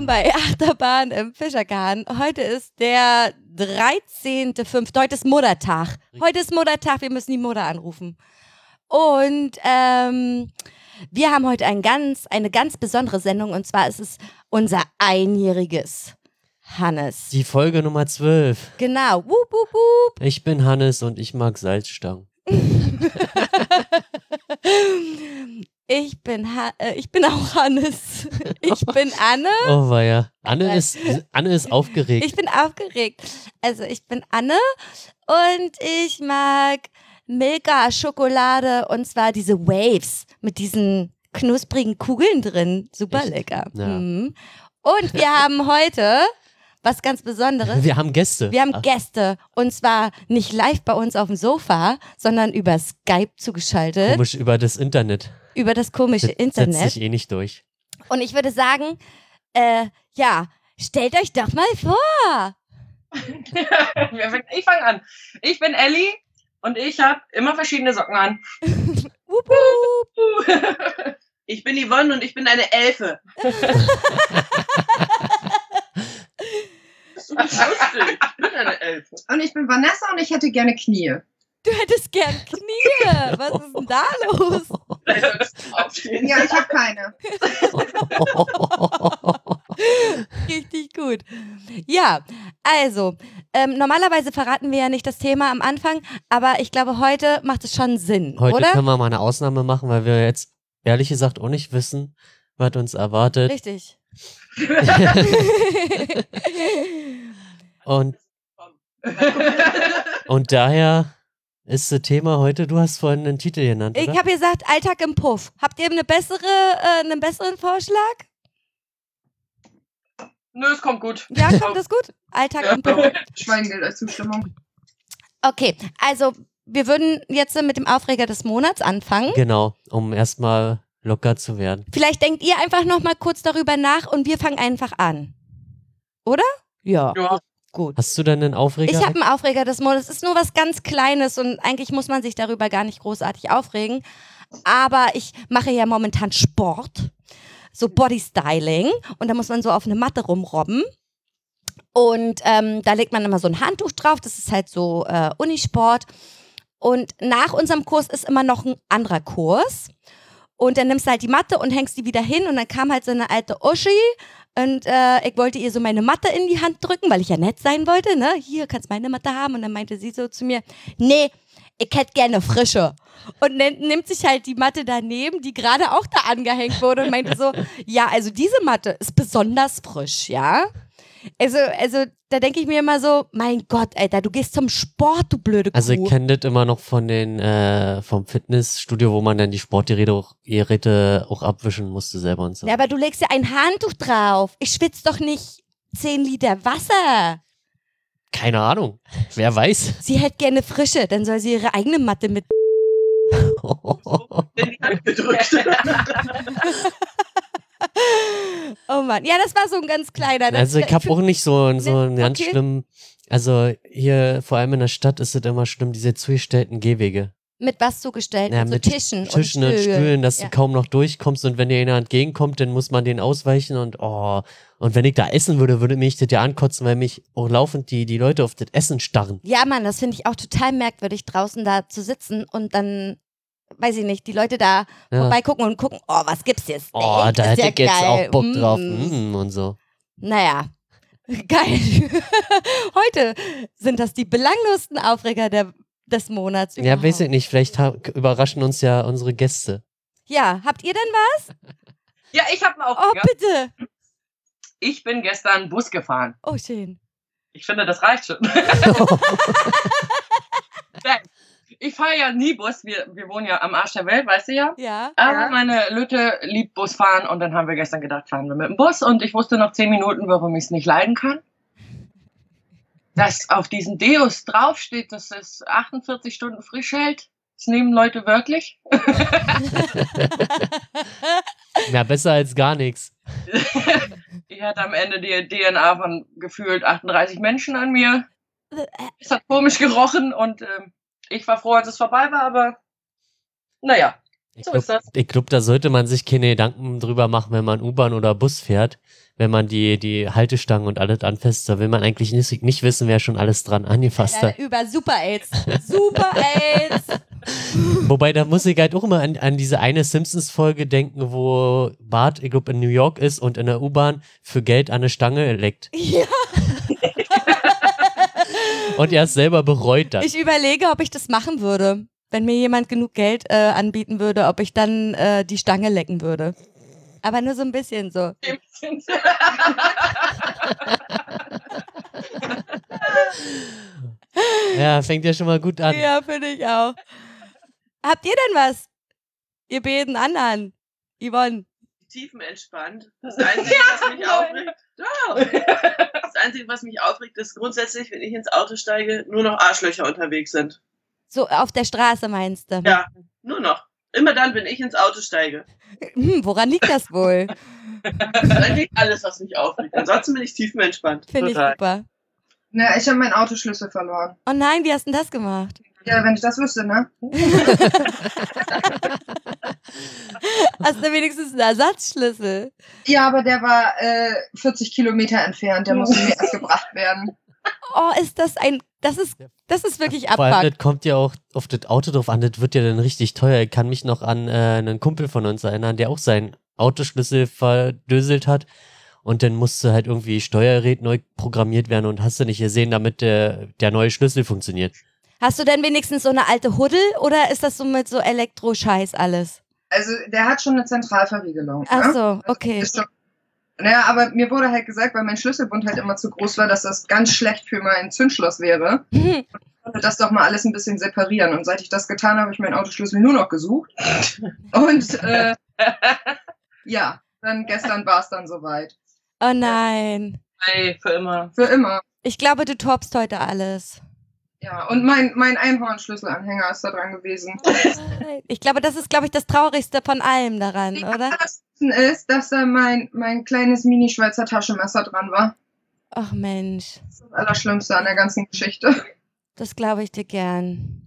Willkommen bei Achterbahn im Fischergarten. Heute ist der 13.05. Heute ist Muttertag. Heute ist Muttertag, wir müssen die Mutter anrufen. Und ähm, wir haben heute ein ganz, eine ganz besondere Sendung und zwar ist es unser einjähriges Hannes. Die Folge Nummer 12. Genau. Wup, wup, wup. Ich bin Hannes und ich mag Salzstangen. Ich bin, ha äh, ich bin auch Hannes. Ich bin Anne. Oh weia. Anne ist, Anne ist aufgeregt. Ich bin aufgeregt. Also ich bin Anne und ich mag Milka Schokolade und zwar diese Waves mit diesen knusprigen Kugeln drin. Super Echt? lecker. Ja. Mhm. Und wir haben heute was ganz Besonderes. Wir haben Gäste. Wir haben Ach, Gäste und zwar nicht live bei uns auf dem Sofa, sondern über Skype zugeschaltet, Komisch über das Internet. Über das komische Setzt Internet. sich eh nicht durch. Und ich würde sagen, äh, ja, stellt euch doch mal vor. ich fange an. Ich bin Ellie und ich habe immer verschiedene Socken an. Wup, wup. Ich bin Yvonne und ich bin eine Elfe. Ich bin eine Elfe. Und ich bin Vanessa und ich hätte gerne Knie. Du hättest gern Knie. Was ist denn da los? Ja, ich habe keine. Richtig gut. Ja, also, ähm, normalerweise verraten wir ja nicht das Thema am Anfang, aber ich glaube, heute macht es schon Sinn, Heute oder? können wir mal eine Ausnahme machen, weil wir jetzt ehrlich gesagt auch nicht wissen, was uns erwartet. Richtig. Und, und daher ist das Thema heute, du hast vorhin einen Titel genannt, ich oder? habe gesagt, Alltag im Puff. Habt ihr eine bessere, äh, einen besseren Vorschlag? Nö, es kommt gut. Ja, kommt das gut? Alltag im Puff. Schweigengeld als Zustimmung. Okay, also wir würden jetzt mit dem Aufreger des Monats anfangen. Genau, um erstmal locker zu werden. Vielleicht denkt ihr einfach noch mal kurz darüber nach und wir fangen einfach an. Oder? Ja, Ja. Gut. Hast du denn einen Aufreger? Ich habe einen Aufreger des Monats. Es ist nur was ganz Kleines und eigentlich muss man sich darüber gar nicht großartig aufregen. Aber ich mache ja momentan Sport, so Bodystyling und da muss man so auf eine Matte rumrobben. Und ähm, da legt man immer so ein Handtuch drauf, das ist halt so äh, Unisport. Und nach unserem Kurs ist immer noch ein anderer Kurs. Und dann nimmst du halt die Matte und hängst die wieder hin und dann kam halt so eine alte Uschi und äh, ich wollte ihr so meine Matte in die Hand drücken, weil ich ja nett sein wollte, ne? Hier, kannst meine Matte haben. Und dann meinte sie so zu mir, nee, ich hätte gerne frische. Und nimmt sich halt die Matte daneben, die gerade auch da angehängt wurde und meinte so, ja, also diese Matte ist besonders frisch, ja? Also, also da denke ich mir immer so, mein Gott, Alter, du gehst zum Sport, du blöde Kuh. Also ich kenne das immer noch von den äh, vom Fitnessstudio, wo man dann die Sportgeräte auch, Geräte auch abwischen musste selber und so. ja, aber du legst ja ein Handtuch drauf. Ich schwitze doch nicht 10 Liter Wasser. Keine Ahnung. Wer weiß. Sie hätte gerne frische, dann soll sie ihre eigene Matte mit. In die Hand gedrückt. Oh Mann, ja, das war so ein ganz kleiner. Das, also ich habe auch nicht so, so einen ganz okay. schlimmen. Also hier vor allem in der Stadt ist es immer schlimm, diese zugestellten Gehwege. mit was zugestellt? Ja, mit so mit Tischen, Tischen und und Stühlen. Stühlen, dass Ja. du kaum noch durchkommst und wenn dir einer entgegenkommt, dann muss man den ausweichen und oh. Und wenn ich da essen würde, würde mich das ja ankotzen, weil mich auch laufend die, die Leute auf das Essen starren. Ja, Mann, das finde ich auch total merkwürdig, draußen da zu sitzen und dann, weiß ich nicht, die Leute da Ja. vorbeigucken und gucken, oh, was gibt's jetzt? Oh, Steak? da hätte ja ich jetzt auch Bock drauf. Mm. Mm, und so. Naja, geil. Heute sind das die belanglosesten Aufreger der, des Monats. Ja, überhaupt. weiß ich nicht. Vielleicht überraschen uns ja unsere Gäste. Ja, habt ihr denn was? Ja, ich habe einen Oh, Aufreger. bitte. Ich bin gestern Bus gefahren. Oh, schön. Ich finde, das reicht schon. Ich fahre ja nie Bus. Wir, wir wohnen ja am Arsch der Welt, weißt du ja. Ja. Aber Ja. meine Lütte liebt Busfahren und dann haben wir gestern gedacht, fahren wir mit dem Bus und ich wusste nach zehn Minuten, warum ich es nicht leiden kann. Dass auf diesen Deos draufsteht, dass es 48 Stunden frisch hält. Das nehmen Leute wirklich. Ja, besser als gar nichts. Ich hatte am Ende die DNA von gefühlt 38 Menschen an mir. Es hat komisch gerochen und ähm, ich war froh, als es vorbei war, aber naja. Ich So glaube, ist das. glaub, da sollte man sich keine Gedanken drüber machen, wenn man U-Bahn oder Bus fährt, wenn man die, die Haltestangen und alles anfasst. Da will man eigentlich nicht, nicht wissen, wer schon alles dran angefasst hat. Über Super AIDS. Super AIDS. Wobei, da muss ich halt auch immer an, an diese eine Simpsons-Folge denken, wo Bart, ich glaube, in New York ist und in der U-Bahn für Geld an eine Stange leckt. Ja. Und er es selber bereut dann. Ich überlege, ob ich das machen würde. Wenn mir jemand genug Geld äh, anbieten würde, ob ich dann äh, die Stange lecken würde. Aber nur so ein bisschen so. Ja, fängt ja schon mal gut an. Ja, finde ich auch. Habt ihr denn was? Ihr beiden anderen. Yvonne. Tiefenentspannt. Das Einzige, was mich aufregt, das Einzige, was mich aufregt, ist grundsätzlich, wenn ich ins Auto steige, nur noch Arschlöcher unterwegs sind. So auf der Straße meinst du? Ja, nur noch. Immer dann, wenn ich ins Auto steige. Hm, woran liegt das wohl? Dann liegt alles, was mich aufregt. Ansonsten bin ich tiefenentspannt. Finde ich super. Na, ich habe meinen Autoschlüssel verloren. Oh nein, wie hast du denn das gemacht? Ja, wenn ich das wüsste, ne? Hast du wenigstens einen Ersatzschlüssel? Ja, aber der war äh, 40 Kilometer entfernt. Der musste mir erst gebracht werden. Oh, ist das ein. Das ist, das ist wirklich Vor allem, abfuck. das kommt ja auch auf das Auto drauf an, das wird ja dann richtig teuer. Ich kann mich noch an äh, einen Kumpel von uns erinnern, der auch seinen Autoschlüssel verdöselt hat. Und dann musste halt irgendwie Steuergerät neu programmiert werden und hast du nicht gesehen, damit der, der neue Schlüssel funktioniert. Hast du denn wenigstens so eine alte Huddel oder ist das so mit so Elektroscheiß alles? Also, der hat schon eine Zentralverriegelung. Ach ne? so, okay. Ist schon, naja, aber mir wurde halt gesagt, weil mein Schlüsselbund halt immer zu groß war, dass das ganz schlecht für mein Zündschloss wäre. Ich wollte das doch mal alles ein bisschen separieren. Und seit ich das getan habe, habe ich meinen Autoschlüssel nur noch gesucht. Und äh, ja, dann gestern war es dann soweit. Oh nein. Hey, für immer. Für immer. Ich glaube, du toppst heute alles. Ja, und mein, mein Einhornschlüsselanhänger ist da dran gewesen. Ich glaube, das ist, glaube ich, das Traurigste von allem daran, Die oder? allerbesten ist, dass da mein, mein kleines Mini-Schweizer Taschenmesser dran war. Ach Mensch, Das ist das Allerschlimmste an der ganzen Geschichte. das glaube ich dir gern.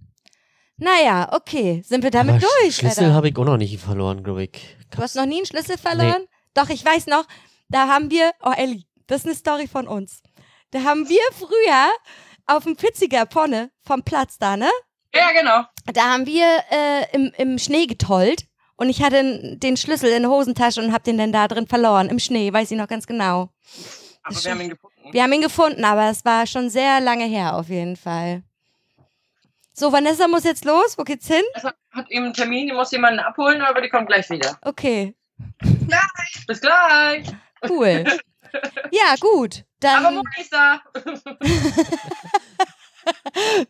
Naja, okay, sind wir damit Aber durch? Schlüssel habe ich auch noch nicht verloren, glaube ich. Du hast noch nie einen Schlüssel verloren? Doch, ich weiß noch, da haben wir, oh Elli, das ist eine Story von uns. Da haben wir früher auf dem Pizziger Ponne vom Platz da, ne? Ja, genau. Da haben wir äh, im, im Schnee getollt und ich hatte den Schlüssel in der Hosentasche und hab den dann da drin verloren, im Schnee, weiß ich noch ganz genau. Aber wir haben schon- ihn gefunden. Wir haben ihn gefunden, aber es war schon sehr lange her auf jeden Fall. So, Vanessa muss jetzt los. Wo geht's hin? Also, hat eben einen Termin, die muss jemanden abholen, aber die kommt gleich wieder. Okay, Bis gleich. cool. Ja, gut. Aber Dann Moni ist da.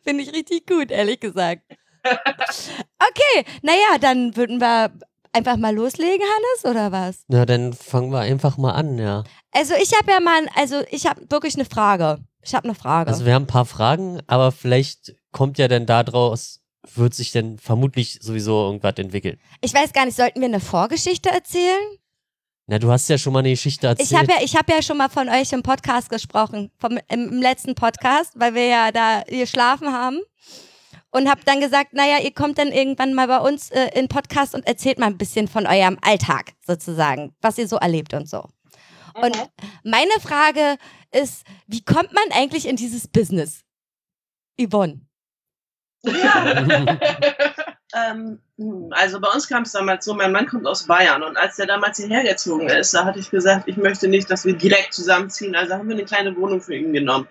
finde ich richtig gut, ehrlich gesagt. Okay, naja, dann würden wir einfach mal loslegen, Hannes, oder was? Na, dann fangen wir einfach mal an, ja. Also ich habe ja mal, also ich habe wirklich eine Frage. Ich habe eine Frage. Also wir haben ein paar Fragen, aber vielleicht kommt ja dann daraus, wird sich dann vermutlich sowieso irgendwas entwickeln. ich weiß gar nicht, sollten wir eine Vorgeschichte erzählen? Na, du hast ja schon mal eine Geschichte erzählt. Ich habe ja, ich habe ja schon mal von euch im Podcast gesprochen, vom, im, im letzten Podcast, weil wir ja da geschlafen haben. Und habe dann gesagt, naja, ihr kommt dann irgendwann mal bei uns äh, in Podcast und erzählt mal ein bisschen von eurem Alltag sozusagen, was ihr so erlebt und so. Und meine Frage ist, wie kommt man eigentlich in dieses Business? Yvonne. Ähm, hm, also bei uns kam es damals so, mein Mann kommt aus Bayern und als der damals hierher gezogen ist, da hatte ich gesagt, ich möchte nicht, dass wir direkt zusammenziehen. Also haben wir eine kleine Wohnung für ihn genommen,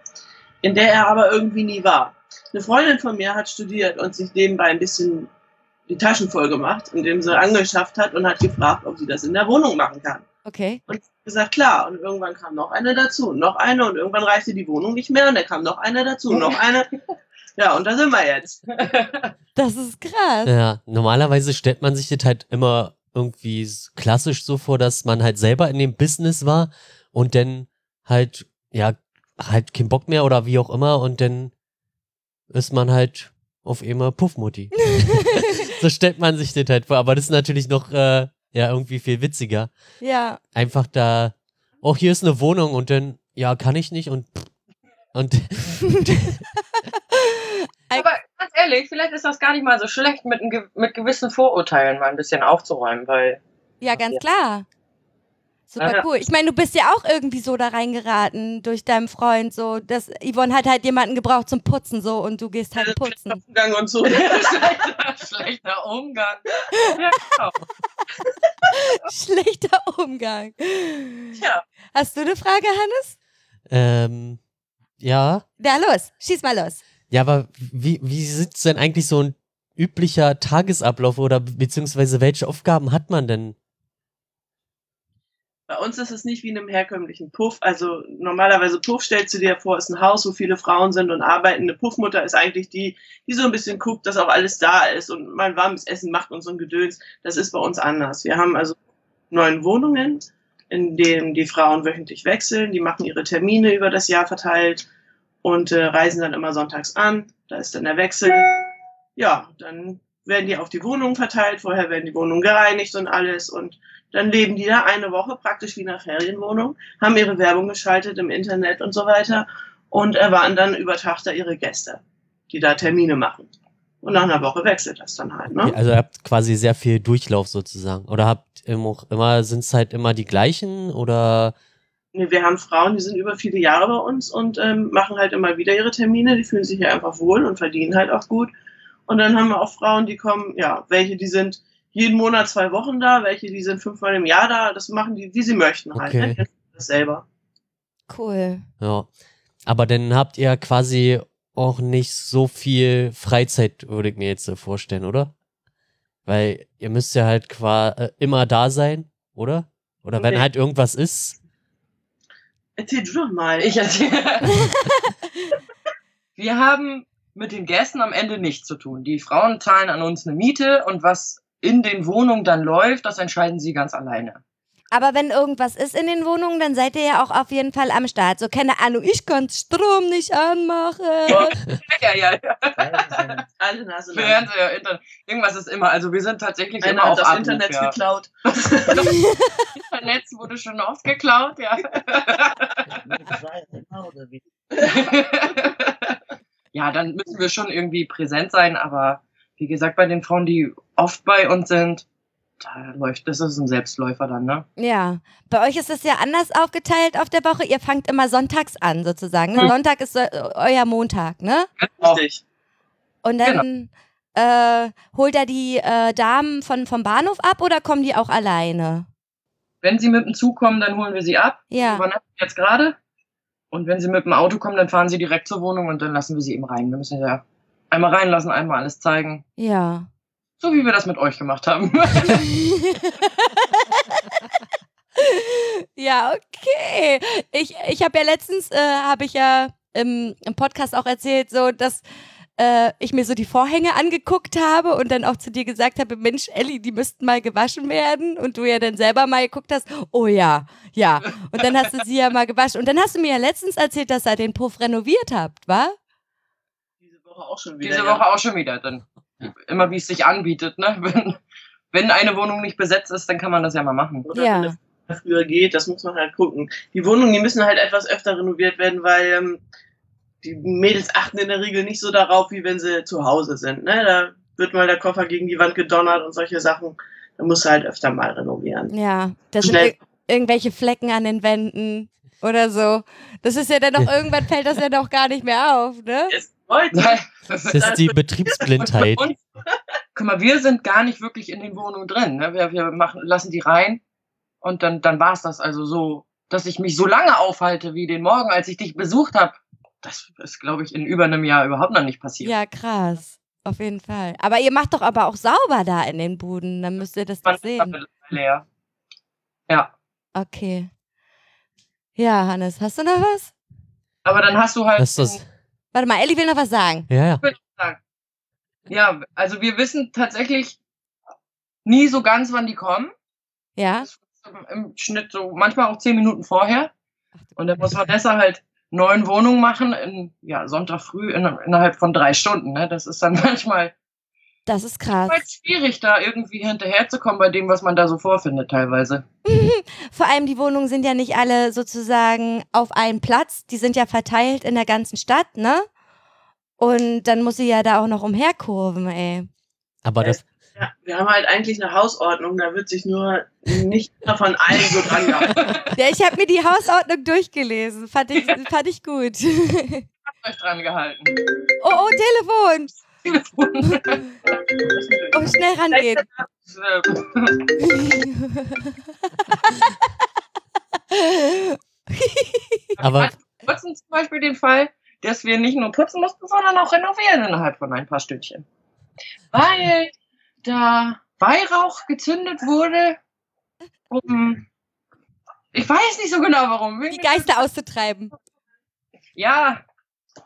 in der er aber irgendwie nie war. Eine Freundin von mir hat studiert und sich nebenbei ein bisschen die Taschen voll gemacht, indem sie angeschafft hat und hat gefragt, ob sie das in der Wohnung machen kann. Okay. Und gesagt, klar. Und irgendwann kam noch eine dazu, noch eine und irgendwann reichte die Wohnung nicht mehr und da kam noch eine dazu, noch eine. Ja, und da sind wir jetzt. Das ist krass. Ja, normalerweise stellt man sich das halt immer irgendwie klassisch so vor, dass man halt selber in dem Business war und dann halt, ja, halt keinen Bock mehr oder wie auch immer und dann ist man halt auf einmal Puffmutti. so stellt man sich das halt vor, aber das ist natürlich noch, äh, ja, irgendwie viel witziger. Ja. Einfach da, oh, hier ist eine Wohnung und dann, ja, kann ich nicht und, und Aber ganz ehrlich, vielleicht ist das gar nicht mal so schlecht, mit, ein ge- mit gewissen Vorurteilen mal ein bisschen aufzuräumen, weil Ja, ganz klar. Super Ja. cool. Ich meine, du bist ja auch irgendwie so da reingeraten durch deinen Freund, so, dass Yvonne hat halt jemanden gebraucht zum Putzen, so, und du gehst halt putzen. Umgang und so. schlechter, schlechter Umgang. Ja, genau. Schlechter Umgang. Tja. Hast du eine Frage, Hannes? Ähm, ja. Ja, los, schieß mal los. Ja, aber wie, wie sieht denn eigentlich so ein üblicher Tagesablauf oder beziehungsweise welche Aufgaben hat man denn? Bei uns ist es nicht wie in einem herkömmlichen Puff. Also normalerweise Puff stellst du dir vor, ist ein Haus, wo viele Frauen sind und arbeiten. Eine Puffmutter ist eigentlich die, die so ein bisschen guckt, dass auch alles da ist und mal warmes Essen macht und so ein Gedöns. Das ist bei uns anders. Wir haben also neun Wohnungen, in denen die Frauen wöchentlich wechseln. Die machen ihre Termine über das Jahr verteilt und äh, reisen dann immer sonntags an. Da ist dann der Wechsel. Ja, dann werden die auf die Wohnungen verteilt. Vorher werden die Wohnungen gereinigt und alles und dann leben die da eine Woche praktisch wie in einer Ferienwohnung, haben ihre Werbung geschaltet im Internet und so weiter und erwarten dann über Tag da ihre Gäste, die da Termine machen. Und nach einer Woche wechselt das dann halt, ne? Also ihr habt quasi sehr viel Durchlauf sozusagen. Oder habt immer, immer sind es halt immer die gleichen oder Nee, wir haben Frauen, die sind über viele Jahre bei uns und ähm, machen halt immer wieder ihre Termine, die fühlen sich ja einfach wohl und verdienen halt auch gut. Und dann haben wir auch Frauen, die kommen, ja, welche, die sind jeden Monat zwei Wochen da, welche, die sind fünfmal im Jahr da, das machen die, wie sie möchten halt. Okay. Ne? Die entscheiden Das selber. Cool. ja. Aber dann habt ihr quasi auch nicht so viel Freizeit, würde ich mir jetzt so vorstellen, oder? Weil ihr müsst ja halt quasi äh, immer da sein, oder? Oder wenn Nee. halt irgendwas ist. Erzähl du doch mal. Ich erzähle. Wir haben mit den Gästen am Ende nichts zu tun. Die Frauen zahlen an uns eine Miete und was in den Wohnungen dann läuft, das entscheiden sie ganz alleine. Aber wenn irgendwas ist in den Wohnungen, dann seid ihr ja auch auf jeden Fall am Start. So, keine Ahnung, ich kann Strom nicht anmachen. Ja, ja, ja. Alle Nase lang. Fernseher, Internet, irgendwas ist immer. Also wir sind tatsächlich Einer immer hat auf das Abruf, Internet ja. geklaut. Internet wurde schon oft geklaut, ja. ja, dann müssen wir schon irgendwie präsent sein, aber wie gesagt, bei den Frauen, die oft bei uns sind, da läuft, das ist ein Selbstläufer dann, ne? Ja, bei euch ist es ja anders aufgeteilt auf der Woche. Ihr fangt immer sonntags an, sozusagen. Ne? Hm. Sonntag ist so, euer Montag, ne? Richtig. Und dann äh, holt er die äh, Damen von, vom Bahnhof ab oder kommen die auch alleine? Wenn sie mit dem Zug kommen, dann holen wir sie ab. Ja. Übernachten jetzt gerade. Und wenn sie mit dem Auto kommen, dann fahren sie direkt zur Wohnung und dann lassen wir sie eben rein. Wir müssen ja einmal reinlassen, einmal alles zeigen. Ja. So wie wir das mit euch gemacht haben. ja, okay. Ich, ich habe ja letztens, äh, habe ich ja im, im Podcast auch erzählt, so dass äh, ich mir so die Vorhänge angeguckt habe und dann auch zu dir gesagt habe, Mensch, Elli, die müssten mal gewaschen werden und du ja dann selber mal geguckt hast, oh ja, ja. Und dann hast du sie ja mal gewaschen. Und dann hast du mir ja letztens erzählt, dass ihr den Puff renoviert habt, wa? Diese Woche auch schon wieder. Diese ja. Woche auch schon wieder. Dann immer wie es sich anbietet, ne? Wenn, wenn eine Wohnung nicht besetzt ist, dann kann man das ja mal machen. Oder Ja. wenn es früher geht, das muss man halt gucken. Die Wohnungen, die müssen halt etwas öfter renoviert werden, weil ähm, die Mädels achten in der Regel nicht so darauf, wie wenn sie zu Hause sind. Ne? Da wird mal der Koffer gegen die Wand gedonnert und solche Sachen. Da musst du halt öfter mal renovieren. Ja, da sind Schnell. ir irgendwelche Flecken an den Wänden oder so. Das ist ja dann noch, irgendwann fällt das ja noch gar nicht mehr auf, ne? Jetzt heute. Das ist die Betriebsblindheit. Guck mal, wir sind gar nicht wirklich in den Wohnungen drin. Ne? Wir, wir machen, lassen die rein und dann, dann war's das. Also so, dass ich mich so lange aufhalte wie den Morgen, als ich dich besucht habe. Das ist, glaube ich, in über einem Jahr überhaupt noch nicht passiert. Ja, krass. Auf jeden Fall. Aber ihr macht doch aber auch sauber da in den Buden. Dann müsst ihr das doch sehen. mittlerweile, ja. Okay. Ja, Hannes, hast du noch was? Aber dann hast du halt. Das ist. Warte mal, Elli will noch was sagen. Ja, ja. Ja, also wir wissen tatsächlich nie so ganz, wann die kommen. Ja? Im- Im Schnitt so manchmal auch zehn Minuten vorher. Und dann muss Vanessa halt neun Wohnungen machen, in, ja, Sonntag früh in, innerhalb von drei Stunden. Ne? Das ist dann manchmal Das ist krass. halt schwierig, da irgendwie hinterherzukommen bei dem, was man da so vorfindet teilweise. Vor allem die Wohnungen sind ja nicht alle sozusagen auf einen Platz. Die sind ja verteilt in der ganzen Stadt, ne? Und dann muss sie ja da auch noch umherkurven, ey. Aber das, Ja, wir haben halt eigentlich eine Hausordnung, da wird sich nur nicht von allen so dran gehalten. Ja, ich habe mir die Hausordnung durchgelesen. Fand ich, fand ich gut. euch dran gehalten. Oh, oh, Telefon. Oh, schnell rangehen. aber Wir putzen zum Beispiel den Fall, dass wir nicht nur putzen mussten, sondern auch renovieren innerhalb von ein paar Stündchen. Weil da Weihrauch gezündet wurde, um. Ich weiß nicht so genau warum. Die Geister auszutreiben. Ja.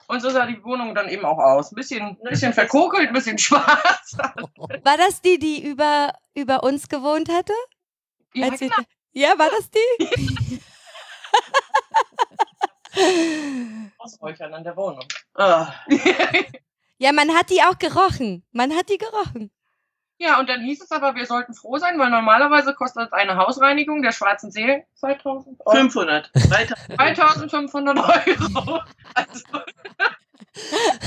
Und so sah die Wohnung dann eben auch aus. Ein bisschen, bisschen verkokelt, ein bisschen schwarz. War das die, die über, über uns gewohnt hatte? Ja, Als wir- genau. ja war das die? Ausräuchern an der Wohnung. Ah, ja, man hat die auch gerochen. Man hat die gerochen. Ja, und dann hieß es aber, wir sollten froh sein, weil normalerweise kostet eine Hausreinigung der schwarzen Seelen 2000 Euro. 500. Weiter. 2500 Euro. Also,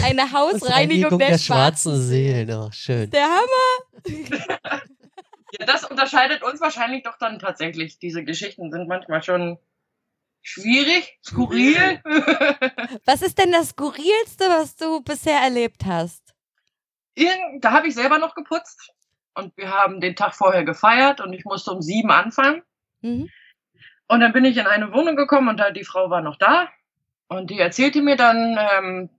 Eine Hausreinigung der, Schwarzen. schwarzen Seelen. Oh, schön. Der Hammer. ja, das unterscheidet uns wahrscheinlich doch dann tatsächlich. Diese Geschichten sind manchmal schon schwierig, skurril. Was ist denn das Skurrilste, was du bisher erlebt hast? Irgend, da habe ich selber noch geputzt. Und wir haben den Tag vorher gefeiert und ich musste um sieben anfangen. Mhm. Und dann bin ich in eine Wohnung gekommen und da, die Frau war noch da. Und die erzählte mir dann, ähm,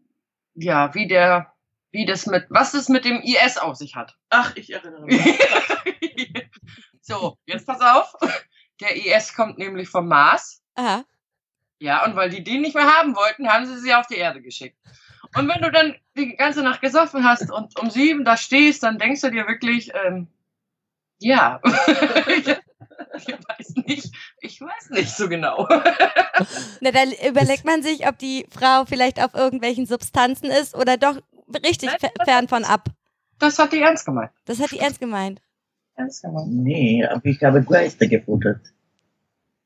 ja, wie der, wie das mit, was es mit dem IS auf sich hat. Ach, ich erinnere mich. so, jetzt pass auf. Der IS kommt nämlich vom Mars. Aha. Ja, und weil die den nicht mehr haben wollten, haben sie sie auf die Erde geschickt. Und wenn du dann die ganze Nacht gesoffen hast und um sieben da stehst, dann denkst du dir wirklich, ähm, ja, ich, weiß nicht, ich weiß nicht so genau. Na, da überlegt man sich, ob die Frau vielleicht auf irgendwelchen Substanzen ist oder doch richtig fern von ab. Das hat die ernst gemeint. Das hat die ernst gemeint. Ernst gemeint. Nee, aber ich habe Geister gefuttert.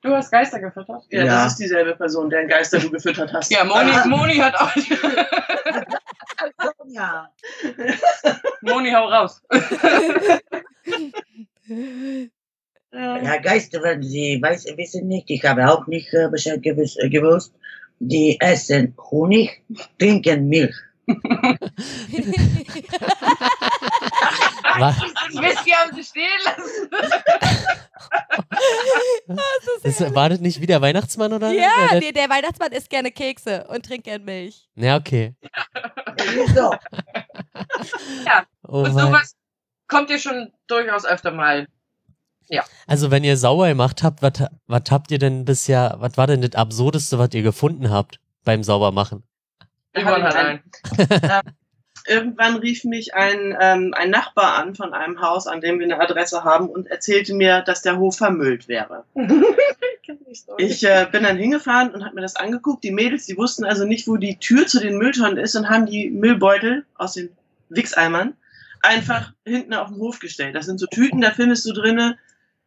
Du hast Geister gefüttert? Ja, Ja. das ist dieselbe Person, deren Geister du gefüttert hast. Ja, Moni, Moni hat auch. Ja. Moni, hau raus. Ja. Ja, Geister, wenn Sie weiß, wissen nicht, ich habe auch nicht äh, Bescheid gewusst, äh, gewusst. Die essen Honig, trinken Milch. War, Whisky haben sie stehen lassen. das, war das nicht wie der Weihnachtsmann oder? ja, der, nee, der Weihnachtsmann isst gerne Kekse und trinkt gern Milch. ja, okay. So. Oh, Und sowas kommt dir schon durchaus öfter mal. Also wenn ihr sauer gemacht habt, was was habt ihr denn bisher, was war denn das Absurdeste, was ihr gefunden habt beim Saubermachen? Yvonne hat einen. Irgendwann rief mich ein, ähm, ein Nachbar an von einem Haus, an dem wir eine Adresse haben und erzählte mir, dass der Hof vermüllt wäre. Ich äh, bin dann hingefahren und habe mir das angeguckt. Die Mädels, die wussten also nicht, wo die Tür zu den Mülltonnen ist und haben die Müllbeutel aus den Wichseimern einfach hinten auf den Hof gestellt. Das sind so Tüten, da findest du drinne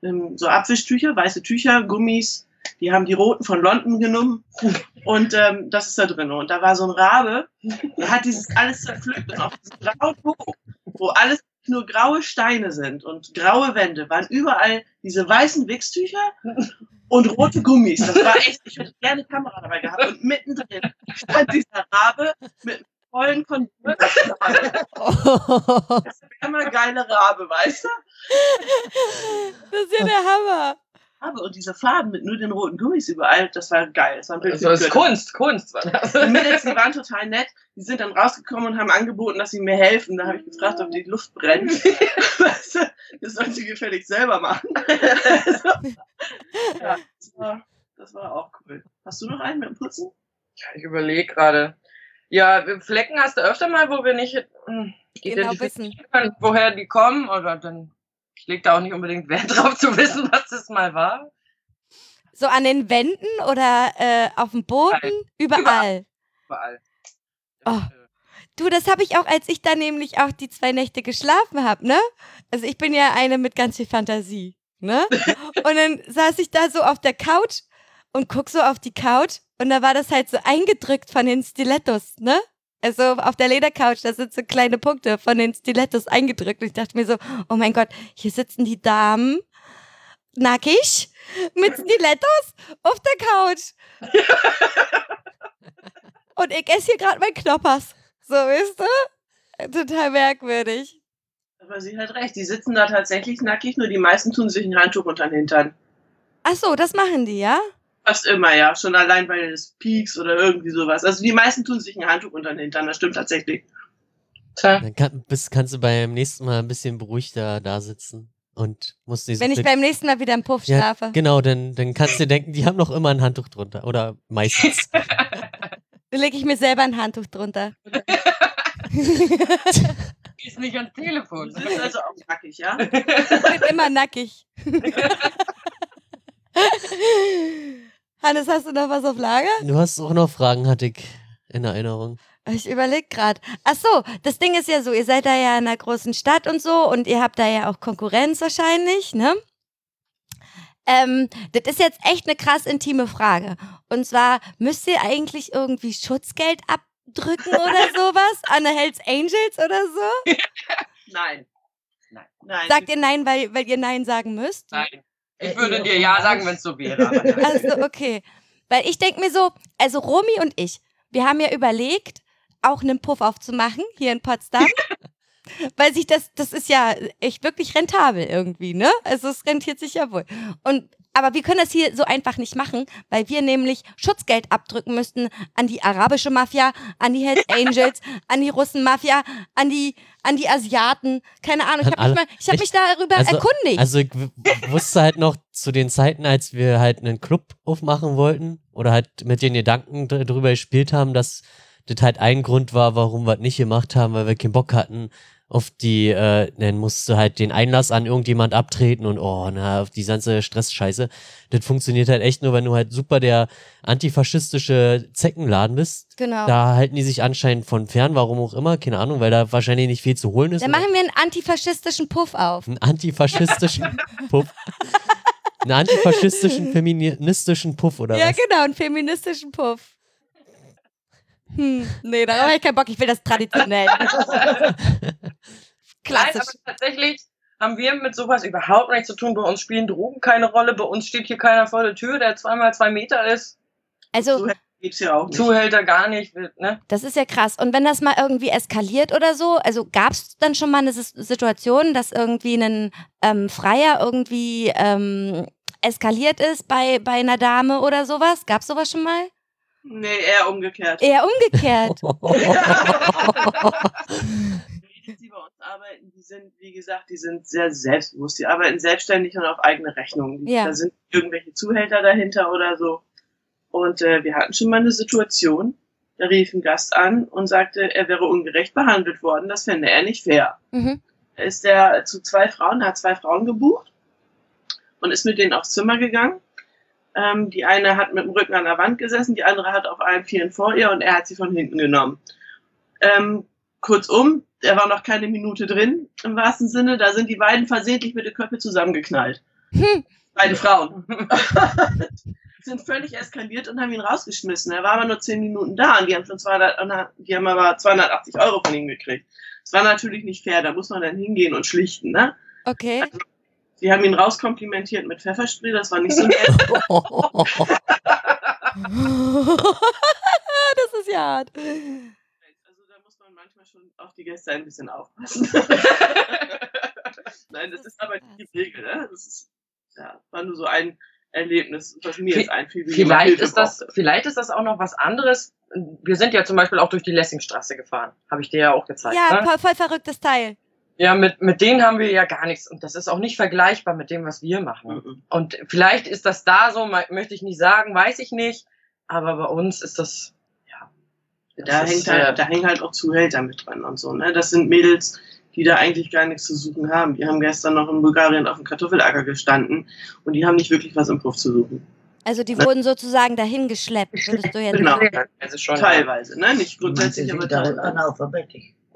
ähm, so Abwischtücher, weiße Tücher, Gummis. Die haben die roten von London genommen und ähm, das ist da drin. Und da war so ein Rabe, der hat dieses alles zerpflückt und auf diesem grauen Hof, wo alles nur graue Steine sind und graue Wände, waren überall diese weißen Wichstücher und rote Gummis. Das war echt, ich hätte gerne Kamera dabei gehabt. Und mittendrin stand dieser Rabe mit einem vollen Kondom. Das wäre geile Rabe, weißt du? Das ist ja der Hammer. Rabe und diese Farben mit nur den roten Gummis überall, das war geil. Das war ein Bild Also das ist. Kunst, Kunst war das. Die Mädels, die waren total nett. Die sind dann rausgekommen und haben angeboten, dass sie mir helfen. Da habe ich gefragt, ob die Luft brennt. Das sollen sie gefällig selber machen. ja, das war, das war auch cool. Hast du noch einen mit dem Putzen? Ja, ich überlege gerade. Ja, Flecken hast du öfter mal, wo wir nicht hm, Genau wissen. können, woher die kommen. Oder dann, lege da auch nicht unbedingt Wert drauf zu wissen, was das mal war. So an den Wänden oder äh, auf dem Boden? Überall. Überall. Oh. äh, Du, das habe ich auch, als ich da nämlich auch die zwei Nächte geschlafen habe, ne? Also ich bin ja eine mit ganz viel Fantasie, ne? Und dann saß ich da so auf der Couch und guck so auf die Couch und da war das halt so eingedrückt von den Stilettos, ne? Also auf der Ledercouch, da sind so kleine Punkte von den Stilettos eingedrückt. Und ich dachte mir so, oh mein Gott, hier sitzen die Damen nackig mit Stilettos auf der Couch. Und ich esse hier gerade mein Knoppers. So, weißt du? Total merkwürdig. Aber sie hat recht, die sitzen da tatsächlich nackig, nur die meisten tun sich ein Handtuch unter den Hintern. Ach so, das machen die, ja? Fast immer, ja. Schon allein weil des Peaks oder irgendwie sowas. Also die meisten tun sich ein Handtuch unter den Hintern, das stimmt tatsächlich. Tja. Dann kann, bist, kannst du beim nächsten Mal ein bisschen beruhigter da sitzen und musst nicht so Wenn ich beim nächsten Mal wieder im Puff ja, schlafe. Genau, dann, dann kannst du denken, die haben noch immer ein Handtuch drunter. Oder meistens. Dann lege ich mir selber ein Handtuch drunter. Ist nicht ans Telefon. Du sitzt also auch nackig, ja? Ich bin immer nackig. Hannes, hast du noch was auf Lager? du hast auch noch Fragen, hatte ich in Erinnerung. Ich überlege gerade. Ach so, das Ding ist ja so, ihr seid da ja in einer großen Stadt und so und ihr habt da ja auch Konkurrenz wahrscheinlich, ne? Ähm, das ist jetzt echt eine krass intime Frage. Und zwar, müsst ihr eigentlich irgendwie Schutzgeld abdrücken oder sowas an der Hells Angels oder so? Nein. Nein. Nein. Sagt ihr nein, weil, weil ihr nein sagen müsst? Nein. Ich Äh, würde dir ja sagen, wenn es so wäre. Also, okay. Weil ich denke mir so, also Romy und ich, wir haben ja überlegt, auch einen Puff aufzumachen hier in Potsdam. Weil sich das, das ist ja echt wirklich rentabel irgendwie, ne? Also es rentiert sich ja wohl. Und aber wir können das hier so einfach nicht machen, weil wir nämlich Schutzgeld abdrücken müssten an die arabische Mafia, an die Hells Angels, an die Russen-Mafia, an die, an die Asiaten. Keine Ahnung. Ich habe mich, mal- ich hab mich darüber Also- erkundigt. Also ich wusste halt noch zu den Zeiten, als wir halt einen Club aufmachen wollten oder halt mit den Gedanken drüber gespielt haben, dass das halt ein Grund war, warum wir es nicht gemacht haben, weil wir keinen Bock hatten auf die, äh, dann musst du halt den Einlass an irgendjemand abtreten und oh, na, auf die ganze Stressscheiße. Das funktioniert halt echt nur, wenn du halt super der antifaschistische Zeckenladen bist. genau. Da halten die sich anscheinend von fern, warum auch immer, keine Ahnung, weil da wahrscheinlich nicht viel zu holen ist. Dann machen wir einen antifaschistischen Puff auf. einen antifaschistischen Puff. Einen antifaschistischen, feministischen Puff oder ja, was? genau, einen feministischen Puff. Hm, nee, darauf habe ich keinen Bock. Ich will das traditionell. Nein, Klassisch. aber tatsächlich haben wir mit sowas überhaupt nichts zu tun. Bei uns spielen Drogen keine Rolle. Bei uns steht hier keiner vor der Tür, der zweimal zwei Meter ist. Also, So gibt's ja auch nicht. Zuhälter gar nicht. Ne? das ist ja krass. Und wenn das mal irgendwie eskaliert oder so, also gab es dann schon mal eine Sis- Situation, dass irgendwie ein ähm, Freier irgendwie ähm, eskaliert ist bei, bei einer Dame oder sowas? Gab es sowas schon mal? Nee, eher umgekehrt. Eher umgekehrt. Mädels, die bei uns arbeiten, die sind, wie gesagt, die sind sehr selbstbewusst. Die arbeiten selbstständig und auf eigene Rechnung. Ja. Da sind irgendwelche Zuhälter dahinter oder so. Und äh, wir hatten schon mal eine Situation, da rief ein Gast an und sagte, er wäre ungerecht behandelt worden. Das fände er nicht fair. Mhm. Da ist er zu zwei Frauen, hat zwei Frauen gebucht und ist mit denen aufs Zimmer gegangen. Ähm, die eine hat mit dem Rücken an der Wand gesessen, die andere hat auf allen Vieren vor ihr und er hat sie von hinten genommen. Ähm, kurzum, er war noch keine Minute drin, im wahrsten Sinne, da sind die beiden versehentlich mit den Köpfen zusammengeknallt. Hm. Beide Frauen. sind völlig eskaliert und haben ihn rausgeschmissen. Er war aber nur zehn Minuten da und die haben schon 200, die haben aber 280 Euro von ihm gekriegt. Das war natürlich nicht fair, da muss man dann hingehen und schlichten, ne? Okay. Die haben ihn rauskomplimentiert mit Pfefferspray, das war nicht so nett. das ist ja hart. Also da muss man manchmal schon auf die Gäste ein bisschen aufpassen. Nein, das ist aber nicht die Regel, ne? Das ist, ja, war nur so ein Erlebnis, was mir jetzt einfiel. Vielleicht ist, das, vielleicht ist das auch noch was anderes. Wir sind ja zum Beispiel auch durch die Lessingstraße gefahren. Habe ich dir ja auch gezeigt. Ja, ne? voll verrücktes Teil. Ja mit, mit denen haben wir ja gar nichts. Und das ist auch nicht vergleichbar mit dem, was wir machen. Mhm. Und vielleicht ist das da so, möchte ich nicht sagen, weiß ich nicht. Aber bei uns ist das, ja. Da, das hängt ist, halt, äh, da hängen halt auch Zuhälter mit dran und so. Ne? Das sind Mädels, die da eigentlich gar nichts zu suchen haben. Die haben gestern noch in Bulgarien auf dem Kartoffelacker gestanden und die haben nicht wirklich was im Puff zu suchen. Also die wurden sozusagen dahin geschleppt, würdest du jetzt Genau. sagen. Also schon, Teilweise, ne? Nicht grundsätzlich, aber teilweise.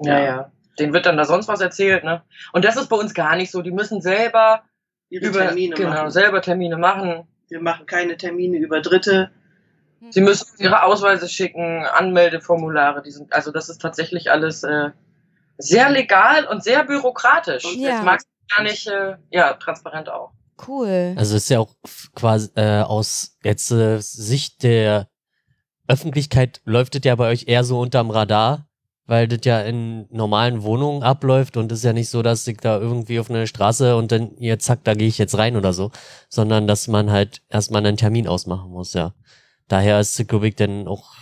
Ja, ja. Den wird dann da sonst was erzählt, ne? Und das ist bei uns gar nicht so. Die müssen selber Ihre über Termine genau, machen. selber Termine machen. Wir machen keine Termine über Dritte. Sie müssen ihre Ausweise schicken, Anmeldeformulare, die sind, also das ist tatsächlich alles äh, sehr legal und sehr bürokratisch. Ja. Das mag ich gar nicht, äh, ja, transparent auch. Cool. Also ist ja auch quasi äh, aus jetzt äh, Sicht der Öffentlichkeit läuft das ja bei euch eher so unterm Radar, weil das ja in normalen Wohnungen abläuft und es ist ja nicht so, dass ich da irgendwie auf eine Straße und dann hier zack, da gehe ich jetzt rein oder so, sondern dass man halt erstmal einen Termin ausmachen muss, ja. Daher ist es, glaube dann auch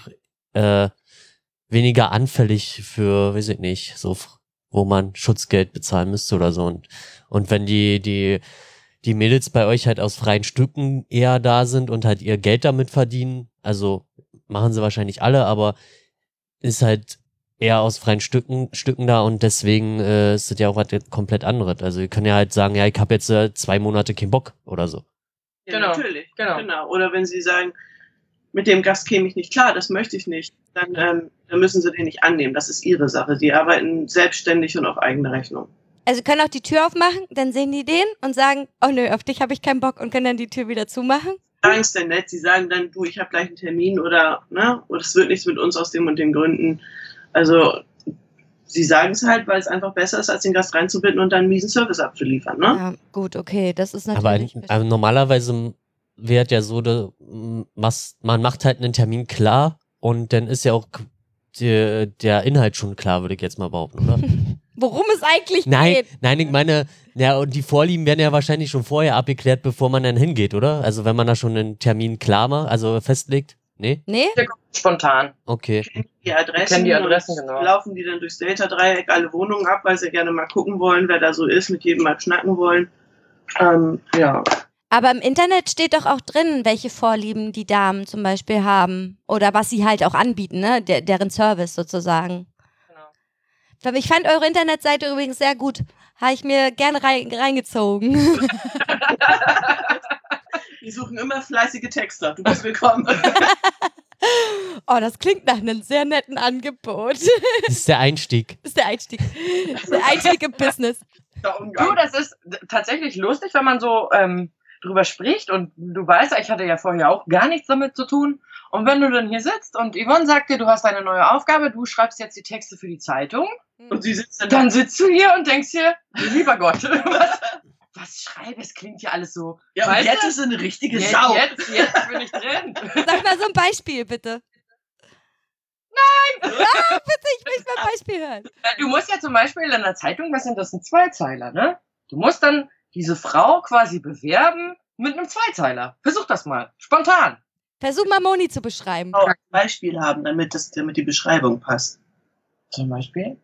äh, weniger anfällig für, weiß ich nicht, so wo man Schutzgeld bezahlen müsste oder so und und wenn die die die Mädels bei euch halt aus freien Stücken eher da sind und halt ihr Geld damit verdienen, also machen sie wahrscheinlich alle, aber ist halt eher aus freien Stücken, Stücken da und deswegen äh, ist das ja auch was komplett anderes. Also ihr könnt ja halt sagen, ja, ich habe jetzt äh, zwei Monate keinen Bock oder so. Ja, Genau, natürlich. genau. genau. Oder wenn sie sagen, mit dem Gast käme ich nicht klar, das möchte ich nicht, dann, ähm, dann müssen sie den nicht annehmen. Das ist ihre Sache. Die arbeiten selbstständig und auf eigene Rechnung. Also sie können auch die Tür aufmachen, dann sehen die den und sagen, oh nö, auf dich habe ich keinen Bock und können dann die Tür wieder zumachen. Sagen es denn nett, sie sagen dann, du, ich habe gleich einen Termin oder, ne, oder es wird nichts mit uns aus dem und den Gründen. Also sie sagen es halt, weil es einfach besser ist, als den Gast reinzubinden und dann einen miesen Service abzuliefern, ne? Ja, gut, okay, das ist Aber natürlich. also normalerweise wird ja so, da, m, mas- man macht halt einen Termin klar und dann ist ja auch der, der Inhalt schon klar, würde ich jetzt mal behaupten, oder? Worum es eigentlich Nein, geht. nein, ich meine, ja, und die Vorlieben werden ja wahrscheinlich schon vorher abgeklärt, bevor man dann hingeht, oder? Also wenn man da schon einen Termin klar macht, also festlegt? Nee? Nee? Spontan. Okay. Die Adressen, Kennen die Adressen, genau. laufen die dann durchs Delta-Dreieck alle Wohnungen ab, weil sie gerne mal gucken wollen, wer da so ist, mit jedem mal schnacken wollen. Ähm, ja, Aber im Internet steht doch auch drin, welche Vorlieben die Damen zum Beispiel haben. Oder was sie halt auch anbieten, ne? Der, deren Service sozusagen. Genau. Ich fand eure Internetseite übrigens sehr gut. Habe ich mir gerne rein, reingezogen. die suchen immer fleißige Texter. Du bist willkommen. oh, das klingt nach einem sehr netten Angebot. Das ist der Einstieg. Das ist der Einstieg. Das ist der Einstieg im Business. Du, das ist tatsächlich lustig, wenn man so ähm, drüber spricht und du weißt, ich hatte ja vorher auch gar nichts damit zu tun. Und wenn du dann hier sitzt und Yvonne sagt dir, du hast eine neue Aufgabe, du schreibst jetzt die Texte für die Zeitung, Und sie sitzt dann, dann sitzt du hier und denkst dir, lieber Gott, was, was schreibe, es klingt ja alles so. ja, und weißt jetzt du? ist eine richtige Jetzt, Sau. jetzt, jetzt bin ich drin. Sag mal so ein Beispiel, bitte. Nein! Ah, bitte, ich möchte mal ein Beispiel hören. Du musst ja zum Beispiel in einer Zeitung, was sind das, ein Zweizeiler, ne? Du musst dann diese Frau quasi bewerben mit einem Zweizeiler. Versuch das mal, spontan. Versuch mal Moni zu beschreiben. Auch ein Beispiel haben, damit, das, damit die Beschreibung passt. Zum Beispiel?